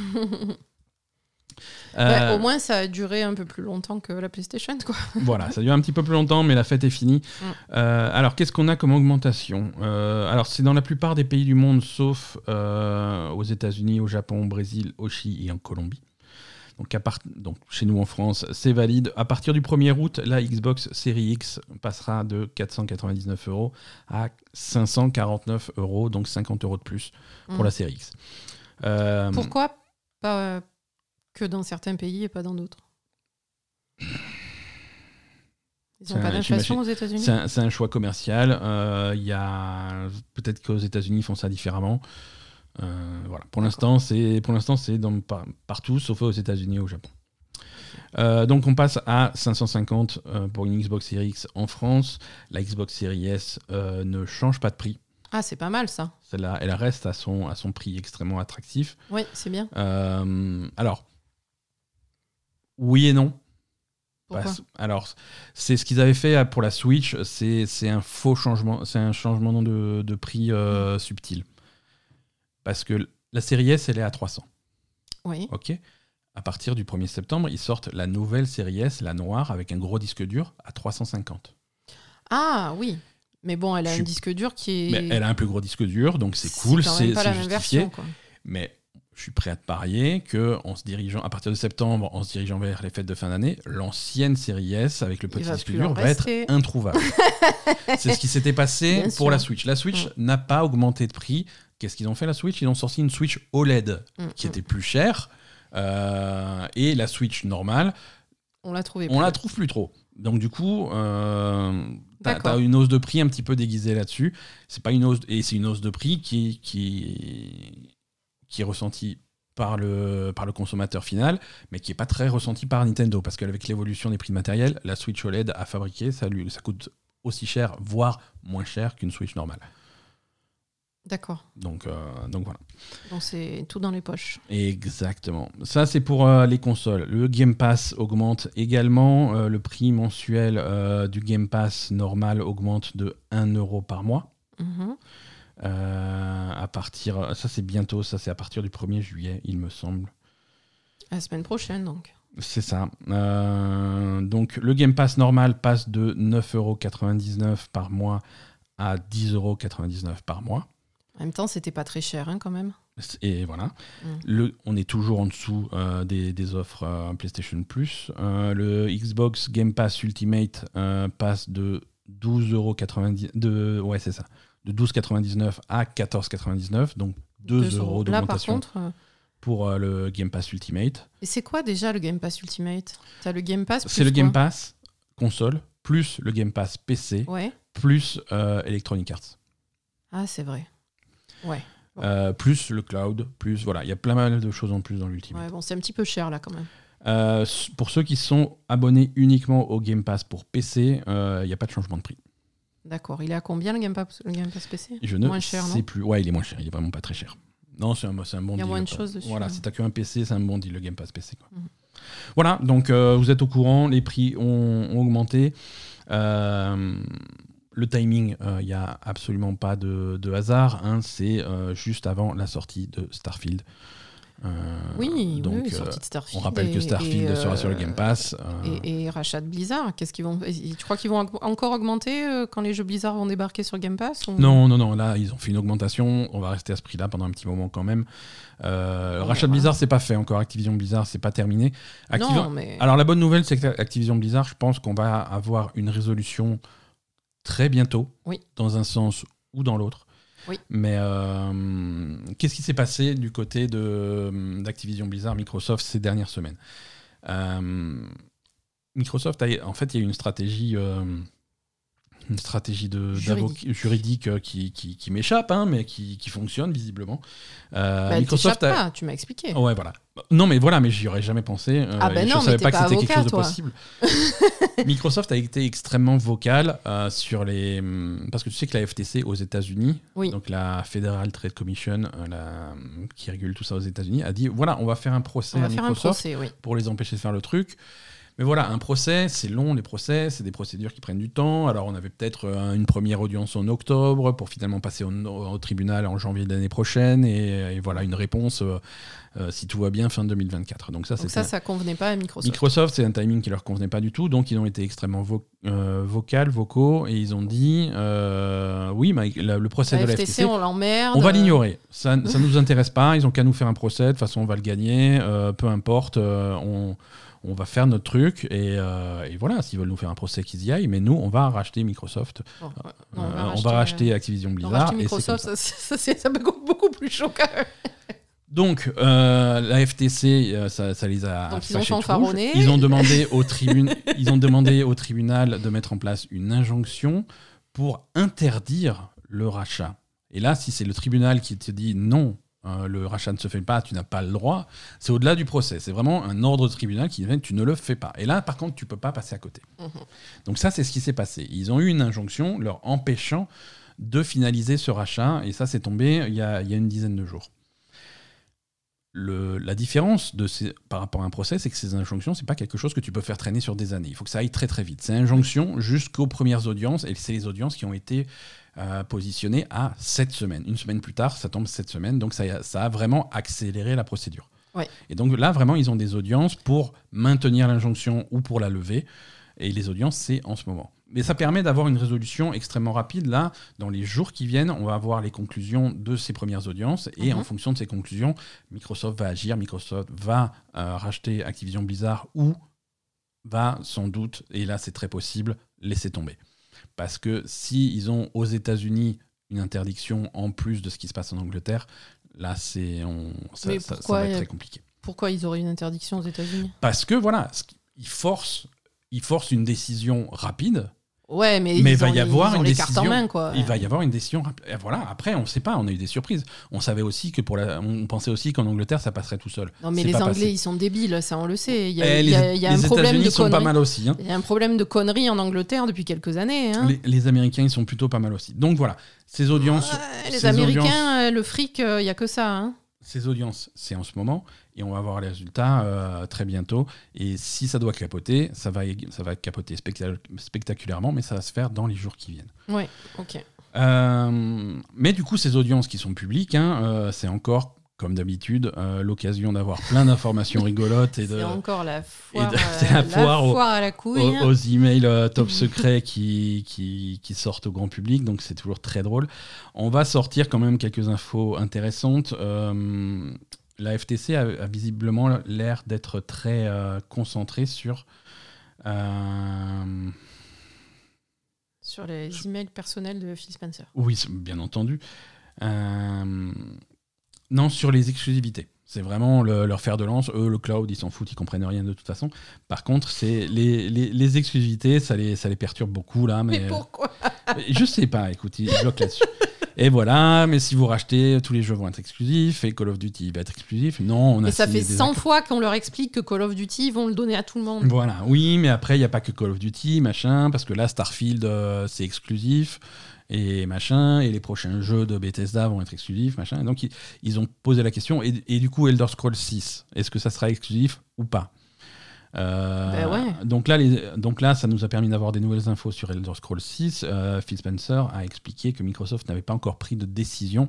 Bah, au moins, ça a duré un peu plus longtemps que la PlayStation. Quoi. voilà, ça a duré un petit peu plus longtemps, mais la fête est finie. Mm. alors, qu'est-ce qu'on a comme augmentation Alors, c'est dans la plupart des pays du monde, sauf aux États-Unis, au Japon, au Brésil, au Chili et en Colombie. Donc, donc chez nous en France, c'est valide. À partir du 1er août, la Xbox Series X passera de 499 euros à 549 euros, donc 50 euros de plus pour la mmh. Series X. Euh, Pourquoi pas que dans certains pays et pas dans d'autres Ils n'ont pas d'inflation aux États-Unis? C'est un, choix commercial. Euh, il y a peut-être qu'aux États-Unis ils font ça différemment. Euh, voilà. Pour l'instant, c'est pour l'instant c'est partout, sauf aux États-Unis et au Japon. Euh, donc on passe à 550 euh, pour une Xbox Series X en France. La Xbox Series S ne change pas de prix. Ah, c'est pas mal ça. Celle-là, elle reste à son, à son prix extrêmement attractif. Oui, c'est bien. alors, oui et non. Pourquoi alors, c'est ce qu'ils avaient fait pour la Switch. C'est un faux changement. C'est un changement de, de prix subtil. Parce que la série S, elle est à 300. Oui. OK À partir du 1er septembre, ils sortent la nouvelle série S, la noire, avec un gros disque dur à 350. Ah oui. Mais bon, elle a un disque dur qui est. Mais elle a un plus gros disque dur, donc c'est cool, c'est justifié. Mais je suis prêt à te parier que en se dirigeant à partir de septembre, en se dirigeant vers les fêtes de fin d'année, l'ancienne série S avec le petit disque dur va être introuvable. c'est ce qui s'était passé pour la Switch. La Switch mm. n'a pas augmenté de prix Qu'est-ce qu'ils ont fait la Switch? Ils ont sorti une Switch OLED mm, qui mm. était plus chère. Euh, et la Switch normale, on la On la trouve plus trop. Donc du coup, euh, t'as as une hausse de prix un petit peu déguisée là-dessus. C'est pas une hausse et c'est une hausse de prix qui qui qui est ressentie par le, par le consommateur final, mais qui n'est pas très ressenti par Nintendo, parce qu'avec l'évolution des prix de matériel, la Switch OLED à fabriquer, ça, lui, ça coûte aussi cher, voire moins cher qu'une Switch normale. D'accord. Donc, euh, donc voilà. Donc c'est tout dans les poches. Exactement. Ça, c'est pour euh, les consoles. Le Game Pass augmente également. Euh, le prix mensuel du Game Pass normal augmente de 1 euro par mois. Mhm. À partir, ça c'est bientôt, ça c'est à partir du 1er juillet, il me semble. La semaine prochaine donc. C'est ça. donc le Game Pass normal passe de 9,99€ par mois à 10,99€ par mois. En même temps, c'était pas très cher hein, quand même. Et voilà. Mm. Le, on est toujours en dessous euh, des, offres euh, PlayStation Plus. Euh, le Xbox Game Pass Ultimate passe de 12,99 de ouais c'est ça de 12,99 à 14,99 donc 2, euros d'augmentation pour le Game Pass Ultimate. Et c'est quoi déjà le Game Pass Ultimate? T'as le Game Pass C'est le Game Pass console plus le Game Pass PC plus Electronic Arts. Ah c'est vrai. Ouais. Euh, plus le cloud, plus voilà, il y a plein mal de choses en plus dans l'Ultimate. Ouais, bon, c'est un petit peu cher là quand même. Euh, pour ceux qui sont abonnés uniquement au Game Pass pour PC, euh, il n'y a pas de changement de prix. D'accord. Il est à combien le Game Pass, le Game Pass PC Je ne moins cher, sais plus. Ouais, il est moins cher. Il est vraiment pas très cher. Non, c'est un, un, bon deal. Il y a moins de choses dessus. Voilà, si tu qu'un PC, c'est un bon deal le Game Pass PC. Quoi. Mhm. Voilà, donc vous êtes au courant, les prix ont, ont augmenté. Euh, le timing, il euh, n'y a absolument pas de, hasard. Hein, c'est euh, juste avant la sortie de Starfield. Euh, oui, donc, sortie de Starfield. On rappelle que Starfield sera sur le Game Pass. Et, rachat de Blizzard. Qu'est-ce qu'ils vont Tu crois qu'ils vont encore augmenter quand les jeux Blizzard vont débarquer sur Game Pass Non, non, non. Là, ils ont fait une augmentation. On va rester à ce prix-là pendant un petit moment quand même. rachat de Blizzard, c'est pas fait encore. Activision Blizzard, c'est pas terminé. Non, mais... Alors la bonne nouvelle, c'est que Activision Blizzard, je pense qu'on va avoir une résolution très bientôt, oui. dans un sens ou dans l'autre. Oui. Mais euh, qu'est-ce qui s'est passé du côté d'Activision Blizzard, Microsoft ces dernières semaines? Euh, Microsoft, a, en fait, il y a eu une stratégie euh, une stratégie de, juridique, juridique euh, qui, qui, m'échappe, hein, mais qui, qui, fonctionne visiblement. Euh, bah, Microsoft a... pas, tu m'as expliqué. Ouais, voilà. Non, mais voilà, mais j'y aurais jamais pensé. Euh, ah ben non, je savais pas, que c'était quelque chose de possible. Microsoft a été extrêmement vocal euh, sur les, parce que tu sais que la FTC aux États-Unis, donc la Federal Trade Commission, la... qui régule tout ça aux États-Unis, a dit voilà, on va faire un procès à Microsoft pour les empêcher de faire le truc. Mais voilà, un procès, c'est long, les procès, c'est des procédures qui prennent du temps. Alors, on avait peut-être euh, une première audience en octobre pour finalement passer au, tribunal en janvier de l'année prochaine. Et, voilà, une réponse, euh, euh, si tout va bien, fin 2024. Donc, ça, donc ça, ça convenait pas à Microsoft. Microsoft, c'est un timing qui leur convenait pas du tout. Donc, ils ont été extrêmement vo vocal, vocaux, et ils ont dit oui, mais le procès de la FTC, on l'emmerde. On va l'ignorer. Ça ne nous intéresse pas. Ils ont qu'à nous faire un procès. De toute façon, on va le gagner. peu importe. on on va faire notre truc euh, et, voilà, s'ils veulent nous faire un procès, qu'ils y aillent, mais nous, on va racheter Microsoft, euh, on, va racheter, euh, Activision Blizzard. Microsoft, ça, c'est beaucoup plus choquant. Donc, la FTC, ça, les a Donc, ils, ont ils ont demandé au ils ont demandé au tribunal de mettre en place une injonction pour interdire le rachat. Et là, si c'est le tribunal qui te dit non, euh, le rachat ne se fait pas, tu n'as pas le droit. C'est au-delà du procès. C'est vraiment un ordre de tribunal qui dit tu ne le fais pas. Et là, par contre, tu peux pas passer à côté. Mhm. Donc ça, c'est ce qui s'est passé. Ils ont eu une injonction leur empêchant de finaliser ce rachat. Et ça, c'est tombé il y, a, une dizaine de jours. la différence de ces, par rapport à un procès, c'est que ces injonctions, c'est pas quelque chose que tu peux faire traîner sur des années. Il faut que ça aille très très vite. C'est injonction jusqu'aux premières audiences, et c'est les audiences qui ont été euh, positionné à 7 semaines. Une semaine plus tard, ça tombe 7 semaines, donc ça, ça a vraiment accéléré la procédure. Et donc là, vraiment, ils ont des audiences pour maintenir l'injonction ou pour la lever. Et les audiences, c'est en ce moment. Mais ça permet d'avoir une résolution extrêmement rapide. Là, dans les jours qui viennent, on va avoir les conclusions de ces premières audiences. Et en mhm. fonction de ces conclusions, Microsoft va agir, Microsoft va euh, racheter Activision Blizzard ou va sans doute, et là c'est très possible, laisser tomber. Parce que s'ils ont aux États-Unis une interdiction en plus de ce qui se passe en Angleterre, là, c'est ça, va être très compliqué. Pourquoi ils auraient une interdiction aux États-Unis? Parce que voilà, ils forcent, ils forcent une décision rapide Ouais, mais, Mais ils va ont y avoir une en décision. main, quoi. Il va y avoir une décision. Voilà. Après, on ne sait pas. On a eu des surprises. On savait aussi que pour la, on pensait aussi qu'en Angleterre, ça passerait tout seul. Non, mais les Anglais, passé. ils sont débiles, ça on le sait. Il y a, Eh, il les y a- il y a un problème de États-Unis sont pas conneries. mal aussi. hein. Il y a un problème de conneries en Angleterre depuis quelques années. hein. Les, les Américains, ils sont plutôt pas mal aussi. Donc voilà, ces audiences, Ouais, les ces Américains, audiences- euh, le fric, il n'y a que ça. hein. ces audiences, c'est en ce moment, et on va voir les résultats euh, très bientôt. Et si ça doit capoter, ça va, ça va capoter specta- spectaculairement, mais ça va se faire dans les jours qui viennent. Ouais, ok. Euh, mais du coup, ces audiences qui sont publiques, hein, euh, c'est encore, comme d'habitude, euh, l'occasion d'avoir plein d'informations rigolotes et de, C'est encore la foire, de- euh, c'est la foire au- à la couille. aux, aux emails euh, top secrets qui, qui, qui sortent au grand public, donc c'est toujours très drôle. On va sortir quand même quelques infos intéressantes. Euh, la FTC a, a visiblement l'air d'être très euh, concentrée sur. euh, Sur les emails personnels de Phil Spencer. oui, bien entendu. Euh, non, sur les exclusivités. C'est vraiment le- leur fer de lance. Eux, le cloud, ils s'en foutent, ils comprennent rien de toute façon. Par contre, c'est les, les, les exclusivités, ça les, ça les perturbe beaucoup là. Mais, Mais pourquoi? Je sais pas, écoute, ils bloquent là-dessus. Et voilà, mais si vous rachetez, tous les jeux vont être exclusifs et Call of Duty va être exclusif. Non, on a Et ça fait des 100 accords. fois qu'on leur explique que Call of Duty, ils vont le donner à tout le monde. Voilà, oui, mais après, il n'y a pas que Call of Duty, machin, parce que là, Starfield, euh, c'est exclusif, et machin, et les prochains jeux de Bethesda vont être exclusifs, machin. Et donc, ils, ils ont posé la question, et, et du coup, Elder Scrolls 6, est-ce que ça sera exclusif ou pas? Euh, Ben ouais. donc, là, les- donc là, ça nous a permis d'avoir des nouvelles infos sur Elder Scrolls 6. Euh, Phil Spencer a expliqué que Microsoft n'avait pas encore pris de décision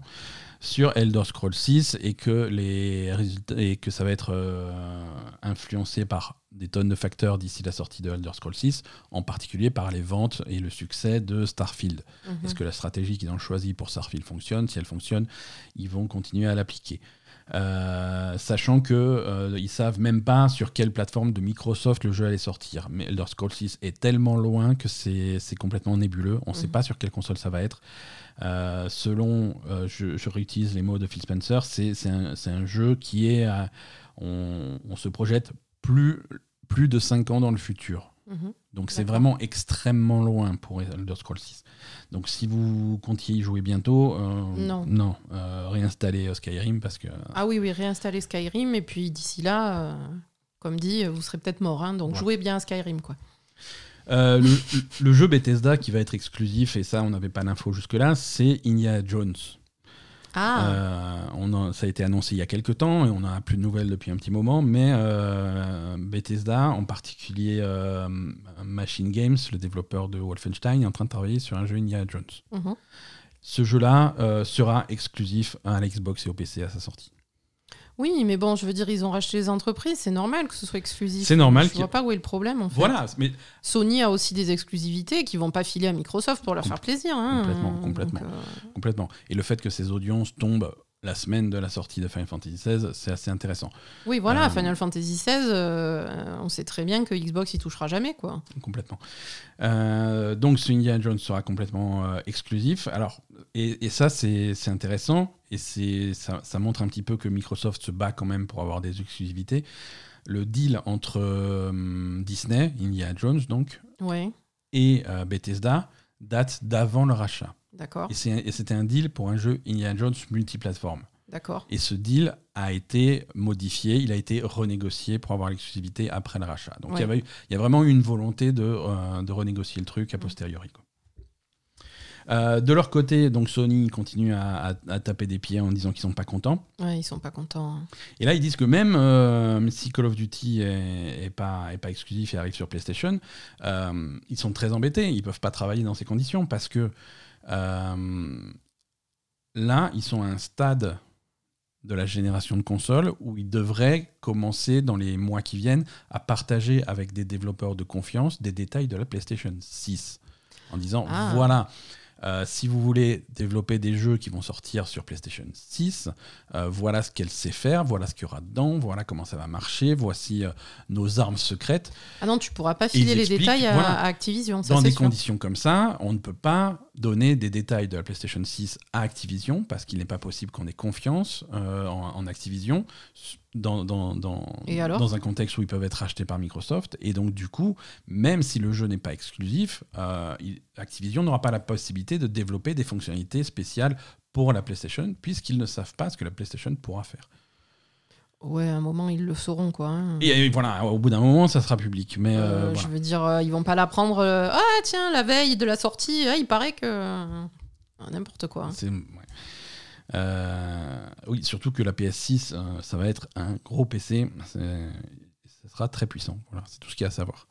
sur Elder Scrolls 6 et que, les résultats, et que ça va être euh, influencé par des tonnes de facteurs d'ici la sortie de Elder Scrolls 6, en particulier par les ventes et le succès de Starfield. Mhm. Est-ce que la stratégie qu'ils ont choisie pour Starfield fonctionne? Si elle fonctionne, ils vont continuer à l'appliquer. Euh, sachant que euh, ils savent même pas sur quelle plateforme de Microsoft le jeu allait sortir. Mais Elder Scrolls 6 est tellement loin que c'est complètement nébuleux. On ne sait Mhm. pas sur quelle console ça va être. Euh, selon, je, je réutilise les mots de Phil Spencer, c'est un, un jeu qui est, on, on se projette plus plus de 5 ans dans le futur. Mhm. Donc c'est vraiment extrêmement loin pour Elder Scrolls 6. Donc si vous comptiez y jouer bientôt, euh, Non. euh, réinstallez euh, Skyrim parce que Ah oui, oui, réinstaller Skyrim, et puis d'ici là, euh, comme dit, vous serez peut-être mort. hein, donc Ouais. jouez bien à Skyrim, quoi. Euh, le, le jeu Bethesda qui va être exclusif, et ça on n'avait pas l'info jusque-là, c'est Indiana Jones. Ah, Euh, on en- ça a été annoncé il y a quelques temps et on n'a plus de nouvelles depuis un petit moment, mais euh, Bethesda, en particulier euh, Machine Games, le développeur de Wolfenstein, est en train de travailler sur un jeu Indiana Jones. mhm. Ce jeu-là euh, sera exclusif à l'Xbox et au PC à sa sortie. Oui, mais bon, je veux dire, ils ont racheté les entreprises, c'est normal que ce soit exclusif. C'est normal Je vois pas où est le problème, en fait. Voilà, mais Sony a aussi des exclusivités qui vont pas filer à Microsoft pour leur faire plaisir. hein. Complètement, Donc, complètement. euh, complètement. Et le fait que ces audiences tombent la semaine de la sortie de Final Fantasy XVI, c'est assez intéressant. Oui, voilà, Euh, Final Fantasy XVI, euh, on sait très bien que Xbox y touchera jamais, quoi. Complètement. Euh, donc ce Indiana Jones sera complètement exclusif. Alors, et, et ça, c'est intéressant. Et ça, ça montre un petit peu que Microsoft se bat quand même pour avoir des exclusivités. Le deal entre euh, Disney, Indiana Jones donc, Ouais, et euh, Bethesda date d'avant leur achat. d'accord, Et c'était un deal pour un jeu Indiana Jones multiplateforme. d'accord. Et ce deal a été modifié, il a été renégocié pour avoir l'exclusivité après le rachat. Donc il y Ouais. a vraiment eu une volonté de, euh, de renégocier le truc a Mm. posteriori. quoi. Euh, de leur côté, donc Sony continue à, à- à taper des pieds en disant qu'ils sont pas contents. Ouais, ils sont pas contents. hein. Et là, ils disent que même euh, si Call of Duty est, est pas, est pas exclusif et arrive sur PlayStation, euh, ils sont très embêtés. Ils peuvent pas travailler dans ces conditions parce que euh, là, ils sont à un stade de la génération de consoles où ils devraient commencer dans les mois qui viennent à partager avec des développeurs de confiance des détails de la PlayStation 6 en disant Ah. voilà euh, si vous voulez développer des jeux qui vont sortir sur PlayStation 6, euh, voilà ce qu'elle sait faire, voilà ce qu'il y aura dedans, voilà comment ça va marcher, voici euh, nos armes secrètes. Ah non, tu pourras pas filer les détails à, voilà. à Activision, ça Dans des sûr. conditions comme ça, on ne peut pas donner des détails de la PlayStation 6 à Activision, parce qu'il n'est pas possible qu'on ait confiance euh, en, en Activision dans, dans, dans, un contexte où ils peuvent être achetés par Microsoft. Et donc, du coup, même si le jeu n'est pas exclusif, euh, Activision n'aura pas la possibilité de développer des fonctionnalités spéciales pour la PlayStation, puisqu'ils ne savent pas ce que la PlayStation pourra faire. Ouais, à un moment, ils le sauront, quoi. hein. Et, voilà, au bout d'un moment, ça sera public. Mais euh, Euh, voilà. Je veux dire, euh, ils vont pas la prendre. euh, ah, tiens, la veille de la sortie, ah, il paraît que. N'importe quoi. C'est- ouais. Euh, oui, surtout que la PS6, euh, ça va être un gros PC. C'est- Ça sera très puissant. Voilà, c'est tout ce qu'il y a à savoir.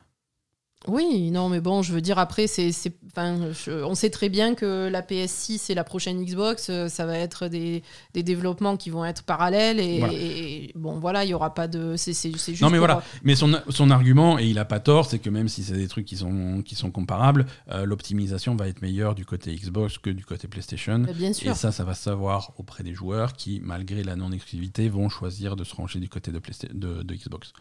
Oui, non, mais bon, je veux dire, après, c'est, enfin, on sait très bien que la PS6 et la prochaine Xbox, euh, ça va être des, des développements qui vont être parallèles. Et, Voilà. et- bon, voilà, il y aura pas de. C'est, juste. Non, mais pour- voilà. Mais son, son argument, et il a pas tort, c'est que même si c'est des trucs qui sont, qui sont comparables, euh, l'optimisation va être meilleure du côté Xbox que du côté PlayStation. Bien sûr. Et ça, ça va savoir auprès des joueurs qui, malgré la non-exclusivité, vont choisir de se ranger du côté de, Playsta- de, de Xbox.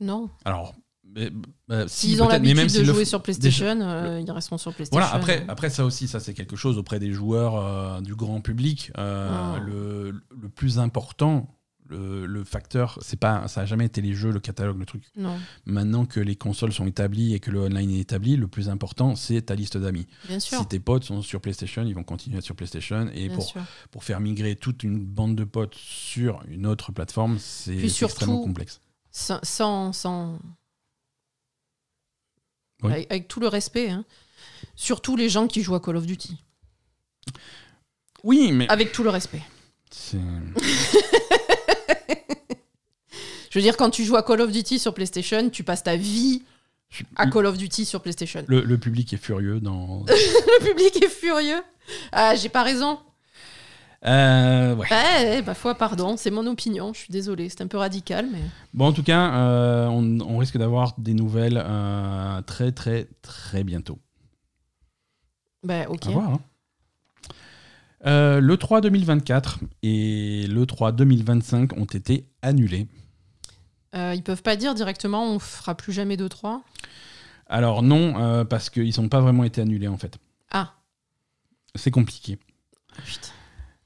Non. Alors, mais, bah, si, S'ils ont peut-être, mais l'habitude de jouer sur PlayStation, euh, ils resteront sur PlayStation. Voilà, après, après ça aussi, ça c'est quelque chose auprès des joueurs euh, du grand public. euh, Oh. le, le plus important, le, le facteur, c'est pas, ça a jamais été les jeux, le catalogue, le truc. Non, Maintenant que les consoles sont établies et que le online est établi, le plus important, c'est ta liste d'amis. Si tes potes sont sur PlayStation, ils vont continuer à être sur PlayStation. Et bien pour, sûr. pour faire migrer toute une bande de potes sur une autre plateforme, c'est extrêmement complexe. Sans, sans- Oui. Avec, avec tout le respect, hein. surtout les gens qui jouent à Call of Duty. Oui, mais Avec tout le respect. c'est- Je veux dire, quand tu joues à Call of Duty sur PlayStation, tu passes ta vie à Call of Duty sur PlayStation. le, le public est furieux dans. Le public est furieux. Ah, j'ai pas raison. Euh, ouais. Eh, bah foi, pardon, c'est mon opinion. Je suis désolée, c'est un peu radical, mais. Bon, en tout cas, euh, on, on risque d'avoir des nouvelles euh, très, très, très bientôt. Bah, ok. À voir. hein. Euh, le 3 2024 et le 3 2025 ont été annulés. Euh, ils peuvent pas dire directement on fera plus jamais de 3 Alors non, euh, parce qu'ils n'ont pas vraiment été annulés en fait. Ah, C'est compliqué. putain.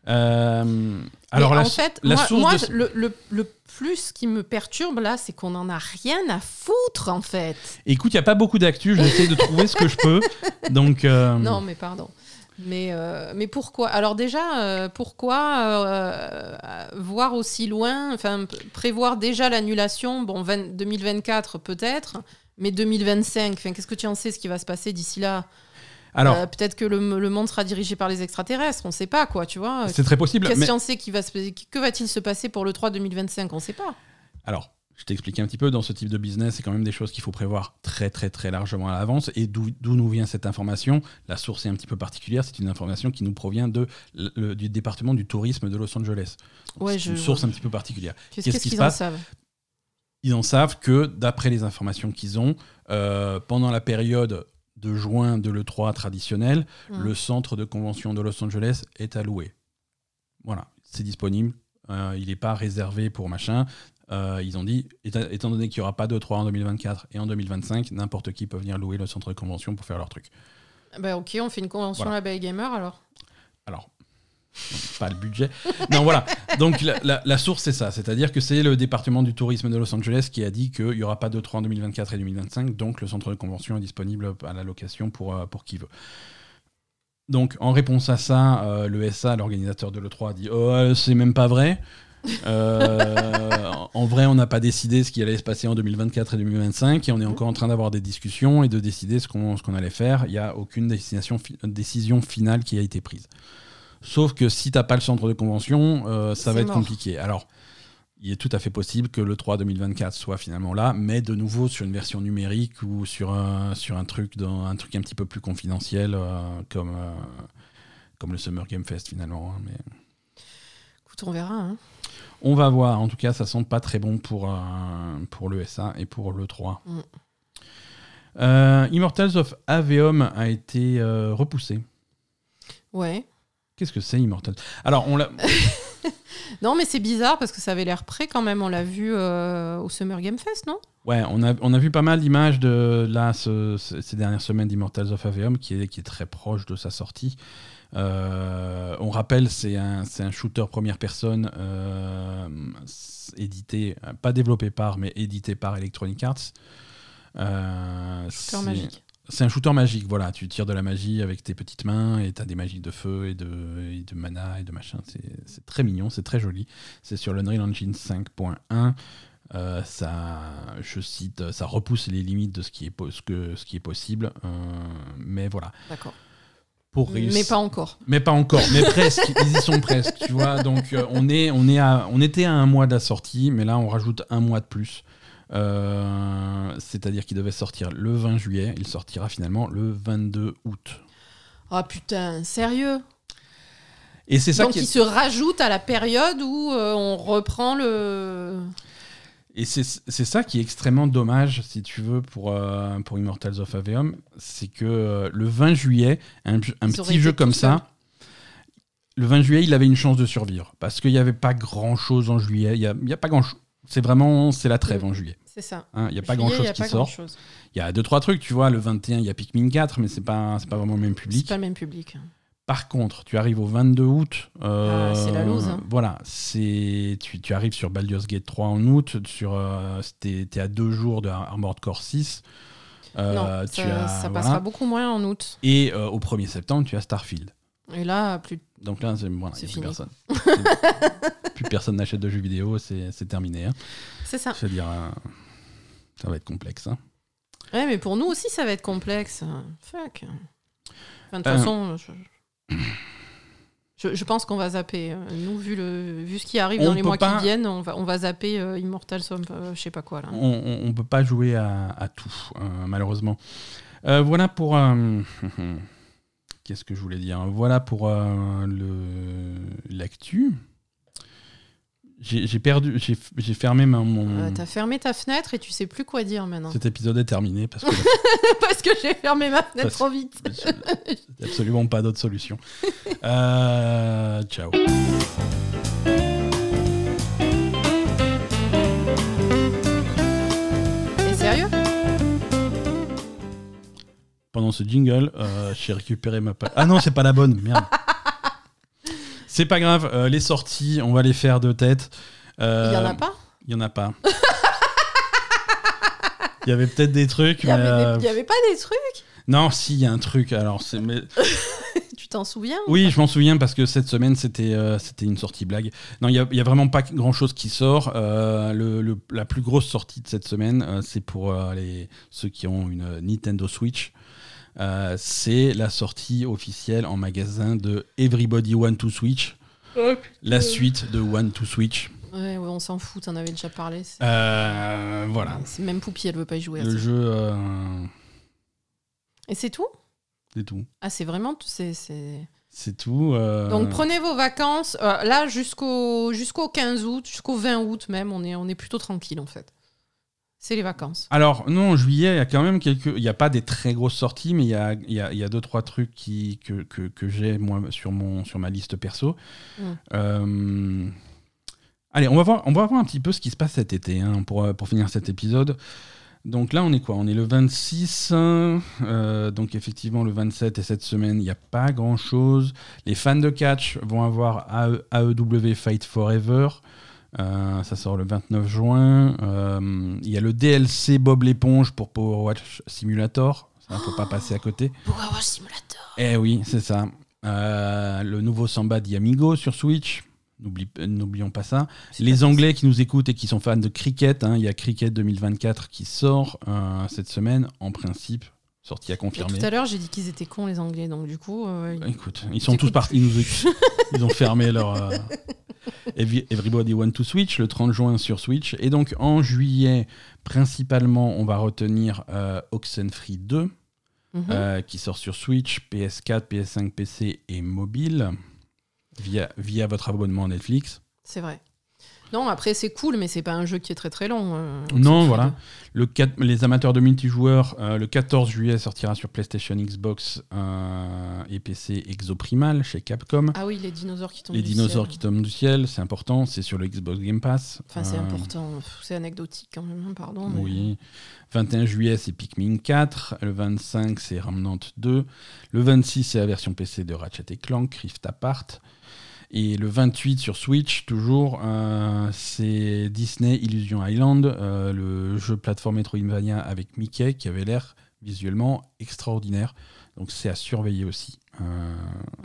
Euh, alors la, en fait, la moi, source moi, de ce- le, le- le plus qui me perturbe là, c'est qu'on en a rien à foutre en fait. Écoute, il n'y a pas beaucoup d'actu, j'essaie de trouver ce que je peux. Donc, euh, Non, mais pardon. Mais, euh, mais pourquoi? Alors déjà, euh, pourquoi euh, voir aussi loin, enfin prévoir déjà l'annulation, bon, 20 2024 peut-être, mais 2025, enfin, qu'est-ce que tu en sais ce qui va se passer d'ici là? Alors, Euh, Peut-être que le, le monde sera dirigé par les extraterrestres, on ne sait pas quoi, tu vois. c'est très possible. Qu'est-ce mais- en sais qui va se, que va-t-il se passer pour le 3 2025 On ne sait pas. Alors, je t'ai expliqué un petit peu, dans ce type de business, c'est quand même des choses qu'il faut prévoir très très très largement à l'avance. Et d'où nous vient cette information? La source est un petit peu particulière, c'est une information qui nous provient de, le- du département du tourisme de Los Angeles. Ouais, c'est je une source un petit peu particulière. Qu'est-ce qu'ils en savent? Ils en savent que, d'après les informations qu'ils ont, euh, pendant la période de juin de l'E3 traditionnel, Hmm. le centre de convention de Los Angeles est alloué. Voilà, c'est disponible. Euh, il n'est pas réservé pour machin. Euh, ils ont dit, éta- étant donné qu'il n'y aura pas de 3 en 2024 et en 2025, n'importe qui peut venir louer le centre de convention pour faire leur truc. Bah, ok, on fait une convention Voilà. à Bay Gamer alors? Alors, pas le budget. Non, voilà. Donc la, source, c'est ça. C'est-à-dire que c'est le département du tourisme de Los Angeles qui a dit qu'il n'y aura pas de 3 en 2024 et 2025. Donc le centre de convention est disponible à la location pour, euh, pour qui veut. Donc en réponse à ça, euh, le SA, l'organisateur de l'E3, a dit Oh, euh, c'est même pas vrai. Euh, en vrai, on n'a pas décidé ce qui allait se passer en 2024 et 2025 et on est encore en train d'avoir des discussions et de décider ce qu'on allait faire. Il n'y a aucune décision finale qui a été prise. Sauf que si t'as pas le centre de convention, euh, ça va être mort. compliqué. Alors, il est tout à fait possible que le 3 2024 soit finalement là, mais de nouveau sur une version numérique ou sur un, sur un, truc, dans, un truc un petit peu plus confidentiel, euh, comme, euh, comme le Summer Game Fest finalement. hein, mais... Écoute, on verra. hein. On va voir. En tout cas, ça sent pas très bon pour, euh, pour l'ESA et pour l'E3. Mm. Euh, Immortals of Aveum a été repoussé. Ouais. Qu'est-ce que c'est Immortals Alors, on l'a. non, mais c'est bizarre parce que ça avait l'air prêt quand même. On l'a vu euh, au Summer Game Fest, non? Ouais, on a, on a vu pas mal d'images de là ce- ce- ces dernières semaines d'Immortals of Aveum qui est, qui est très proche de sa sortie. Euh, on rappelle, c'est un, un shooter première personne euh, édité, pas développé par, mais édité par Electronic Arts. Shooter magique. C'est un shooter magique, voilà. Tu tires de la magie avec tes petites mains et tu as des magies de feu et de, et de mana et de machin. C'est très mignon, c'est très joli. C'est sur l'Unreal Engine 5.1. Euh, ça, je cite, ça repousse les limites de ce qui est, po- ce que, ce qui est possible. Euh, mais voilà. D'accord. Pour Mais réussir- pas encore. mais pas encore, mais presque. Ils y sont presque, tu vois. Donc euh, on est, on est à, on était à un mois de la sortie, mais là on rajoute un mois de plus. Euh, C'est-à-dire qu'il devait sortir le 20 juillet, il sortira finalement le 22 août. Ah putain, sérieux? Et c'est ça Donc qui il se rajoute à la période où euh, on reprend le. Et c'est ça qui est extrêmement dommage, si tu veux, pour, euh, pour Immortals of Aveum, c'est que le 20 juillet, un, petit jeu comme ça, le 20 juillet, il avait une chance de survivre. Parce qu'il n'y avait pas grand-chose en juillet. Il n'y a, pas grand-chose. C'est vraiment, c'est la trêve en juillet. C'est ça. hein. Il n'y a pas grand-chose qui sort. Il y a deux, trois trucs, tu vois. Le 21, il y a Pikmin 4, mais c'est pas, c'est pas vraiment le même C'est public. pas le même public. Par contre, tu arrives au 22 août. euh, Ah, c'est la loose, hein. Voilà, tu, tu arrives sur Baldur's Gate 3 en août. Sur, euh, t'es, à deux jours de Armored Core 6. Euh, non, tu ça, as- ça voilà. passera beaucoup moins en août. Et euh, au 1er septembre, tu as Starfield. Et là, plus. Donc là, c'est, voilà, plus personne. Plus personne n'achète de jeux vidéo, c'est, terminé. hein. C'est ça. Je veux dire, euh, ça va être complexe. hein. Ouais, mais pour nous aussi, ça va être complexe. Fuck. Enfin, de toute Euh. façon, je, je- je pense qu'on va zapper. Euh, Nous, vu, le, vu ce qui arrive On dans les mois pas- qui viennent, on va, on va zapper euh, Immortal Som, euh, je sais pas quoi là. On ne peut pas jouer à, à tout, euh, malheureusement. Voilà pour. Qu'est-ce que je voulais dire Voilà pour euh, l'actu. J'ai perdu, j'ai fermé ma- mon. Euh, T'as fermé ta fenêtre et tu sais plus quoi dire maintenant. Cet épisode est terminé parce que Parce que j'ai fermé ma fenêtre Parce- trop vite. absolument pas d'autre solution. Euh, ciao. Pendant ce jingle, euh, j'ai récupéré ma page. Ah non, c'est pas la bonne, merde. C'est pas grave, euh, les sorties, on va les faire de tête. Euh, Il y en a pas Il y en a pas. Il y avait peut-être des trucs, Il y mais. avait, euh, des- il y avait pas des trucs Non, si, il y a un truc. Alors, c'est. mais- Tu t'en souviens Oui, je m'en souviens parce que cette semaine, c'était euh, c'était une sortie blague. Non, il n'y a, il y a vraiment pas grand-chose qui sort. Euh, le, le- la plus grosse sortie de cette semaine, euh, c'est pour euh, les, ceux qui ont une euh, Nintendo Switch. Euh, c'est la sortie officielle en magasin de Everybody Want to Switch, la suite de One to Switch. Ouais, ouais, on s'en fout, t'en avais déjà parlé. Euh, voilà. Même Poupie, elle veut pas y jouer. à Le ça. jeu, euh, Et c'est tout? c'est tout. Ah, c'est vraiment. tout- c'est c'est- C'est tout. euh, Donc prenez vos vacances. Euh, là, jusqu'au jusqu'au 15 août, jusqu'au 20 août même, on est, on est plutôt tranquille en fait. C'est les vacances. Alors, non, en juillet, il y a quand même quelques. Il n'y a pas des très grosses sorties, mais il y a, il y, a, il y a deux, trois trucs qui, que, que, que j'ai, moi, sur, mon, sur ma liste perso. Euh, Allez, on va, voir, on va voir un petit peu ce qui se passe cet été, hein, pour, pour finir cet épisode. Donc là, on est quoi? On est le 26. euh, donc effectivement, le 27 et cette semaine, il n'y a pas grand-chose. Les fans de catch vont avoir AE AEW Fight Forever. Euh, ça sort le 29 juin. Euh, Il y a le DLC Bob l'éponge pour Power Watch Simulator. Ça, faut pas passer à côté. Power Wash Simulator. Eh oui, c'est ça. Euh, le nouveau Samba Diamigo sur Switch. N'oublions pas ça. Les Anglais qui nous écoutent et qui sont fans de cricket, hein, il y a Cricket 2024 qui sort euh, cette semaine, en principe, sortie à Et confirmer. tout à l'heure, j'ai dit qu'ils étaient cons les Anglais, donc du coup. euh, ils- Écoute, ils sont tous partis. Ils, nous. Ils ont fermé leur. euh, Every- Everybody Want to Switch le 30 juin sur Switch. Et donc en juillet, principalement, on va retenir euh, Oxenfree 2, Mhm. qui sort sur Switch, PS4, PS5, PC et mobile, via, via votre abonnement Netflix. C'est vrai. Non, après c'est cool, mais c'est pas un jeu qui est très très long. euh, Non, voilà. Le 4 les amateurs de multijoueurs, euh, le 14 juillet sortira sur PlayStation, Xbox euh, et PC Exoprimal chez Capcom. Ah oui, les dinosaures qui tombent les du dinosaures ciel. qui tombent du ciel, c'est important. C'est sur le Xbox Game Pass. Enfin, c'est important. C'est anecdotique quand même, hein, pardon. mais- Oui. 21 juillet, c'est Pikmin 4. Le 25, c'est Remnant 2. Le 26, c'est la version PC de Ratchet et Clank, Rift Apart. Et le 28 sur Switch, toujours, euh, c'est Disney Illusion Island, euh, le jeu plateforme Metroidvania avec Mickey qui avait l'air visuellement extraordinaire. Donc c'est à surveiller aussi. Euh,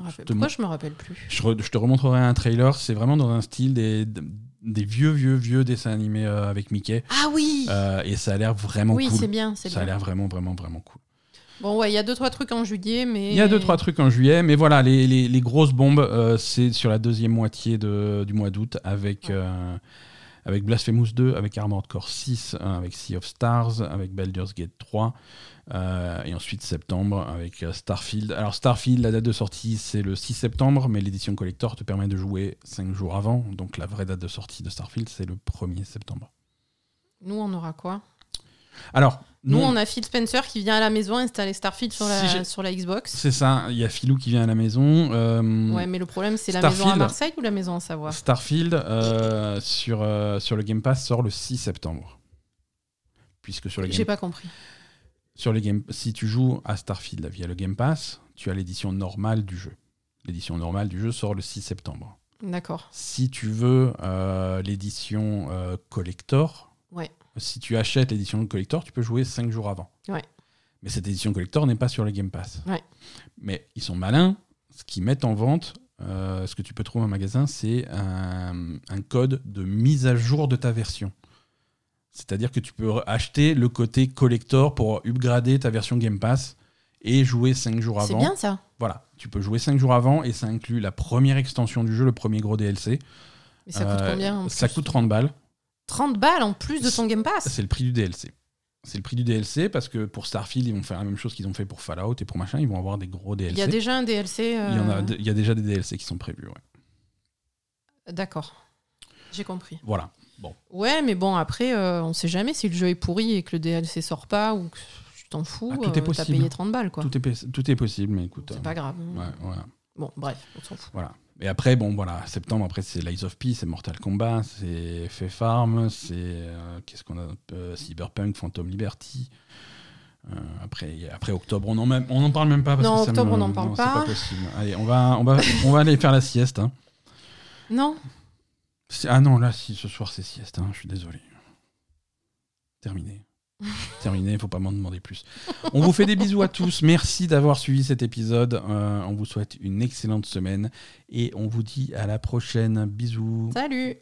Je te Pourquoi mon- je me rappelle plus je, re- je te remontrerai un trailer. C'est vraiment dans un style des, des vieux, vieux, vieux dessins animés euh, avec Mickey. Ah oui et ça a l'air vraiment Oui, cool. c'est bien, Ça a l'air vraiment, vraiment, vraiment cool. Bon, ouais, il y a deux, trois trucs en juillet, mais. Il y a deux, trois trucs en juillet, mais voilà, les, les- les grosses bombes, euh, c'est sur la deuxième moitié de- du mois d'août avec, euh, avec Blasphemous 2, avec Armored Core 6, hein, avec Sea of Stars, avec Baldur's Gate 3, euh, et ensuite septembre avec Starfield. Alors Starfield, la date de sortie, c'est le 6 septembre, mais l'édition collector te permet de jouer 5 jours avant, donc la vraie date de sortie de Starfield, c'est le 1er septembre. Nous, on aura quoi? Alors, Nous, on a Phil Spencer qui vient à la maison installer Starfield sur, Si la, j'ai- sur la Xbox. c'est ça, il y a Philou qui vient à la maison. euh, Ouais, mais le problème, c'est la maison à. Marseille ou la maison à Savoie? Starfield euh, sur, euh, sur le Game Pass sort le 6 septembre. Puisque sur le J'ai Game, pas compris. sur les game, si tu joues à Starfield via le Game Pass, tu as l'édition normale du jeu. L'édition normale du jeu sort le 6 septembre. D'accord. Si tu veux l'édition collector, Ouais. Si tu achètes l'édition collector, tu peux jouer 5 jours avant. Ouais. Mais cette édition collector n'est pas sur le Game Pass. Ouais. Mais ils sont malins. Ce qu'ils mettent en vente, euh, ce que tu peux trouver en magasin, c'est un, un code de mise à jour de ta version. C'est-à-dire que tu peux acheter le côté collector pour upgrader ta version Game Pass et jouer 5 jours C'est avant. bien ça. Voilà, tu peux jouer 5 jours avant et ça inclut la première extension du jeu, le premier gros DLC. Mais ça coûte Euh, combien en Ça coûte 30 balles. 30 balles en plus de ton Game Pass C'est le prix du DLC. C'est le prix du DLC parce que pour Starfield, ils vont faire la même chose qu'ils ont fait pour Fallout et pour machin, ils vont avoir des gros DLC. Il y a déjà un DLC. euh, Il y en a, il y a déjà des DLC qui sont prévus. ouais. D'accord. J'ai compris. Voilà. Ouais, mais bon, après, euh, on sait jamais si le jeu est pourri et que le DLC sort pas ou que tu t'en fous. Ah, tout est euh, T'as possible. payé 30 balles, quoi. Tout, est, tout est possible, mais écoute. C'est euh, pas grave. ouais, voilà, Bon, bref, on s'en fout. voilà. Et après, bon, voilà, septembre, après, c'est Lies of P, c'est Mortal Kombat, c'est Fait Farm, c'est. euh, Qu'est-ce qu'on a euh, Cyberpunk, Phantom Liberty. Euh, après, après octobre, on en, même, on en parle même pas. Parce Non, que ça octobre, me- on n'en parle non, pas. Pas possible. Allez, on va, on va, on va aller faire la sieste. hein. Non Ah non, là, si ce soir c'est sieste, hein, je suis désolé. Terminé. Terminé, faut pas m'en demander plus. On vous fait des bisous à tous. Merci d'avoir suivi cet épisode. Euh, on vous souhaite une excellente semaine et on vous dit à la prochaine. Bisous. Salut.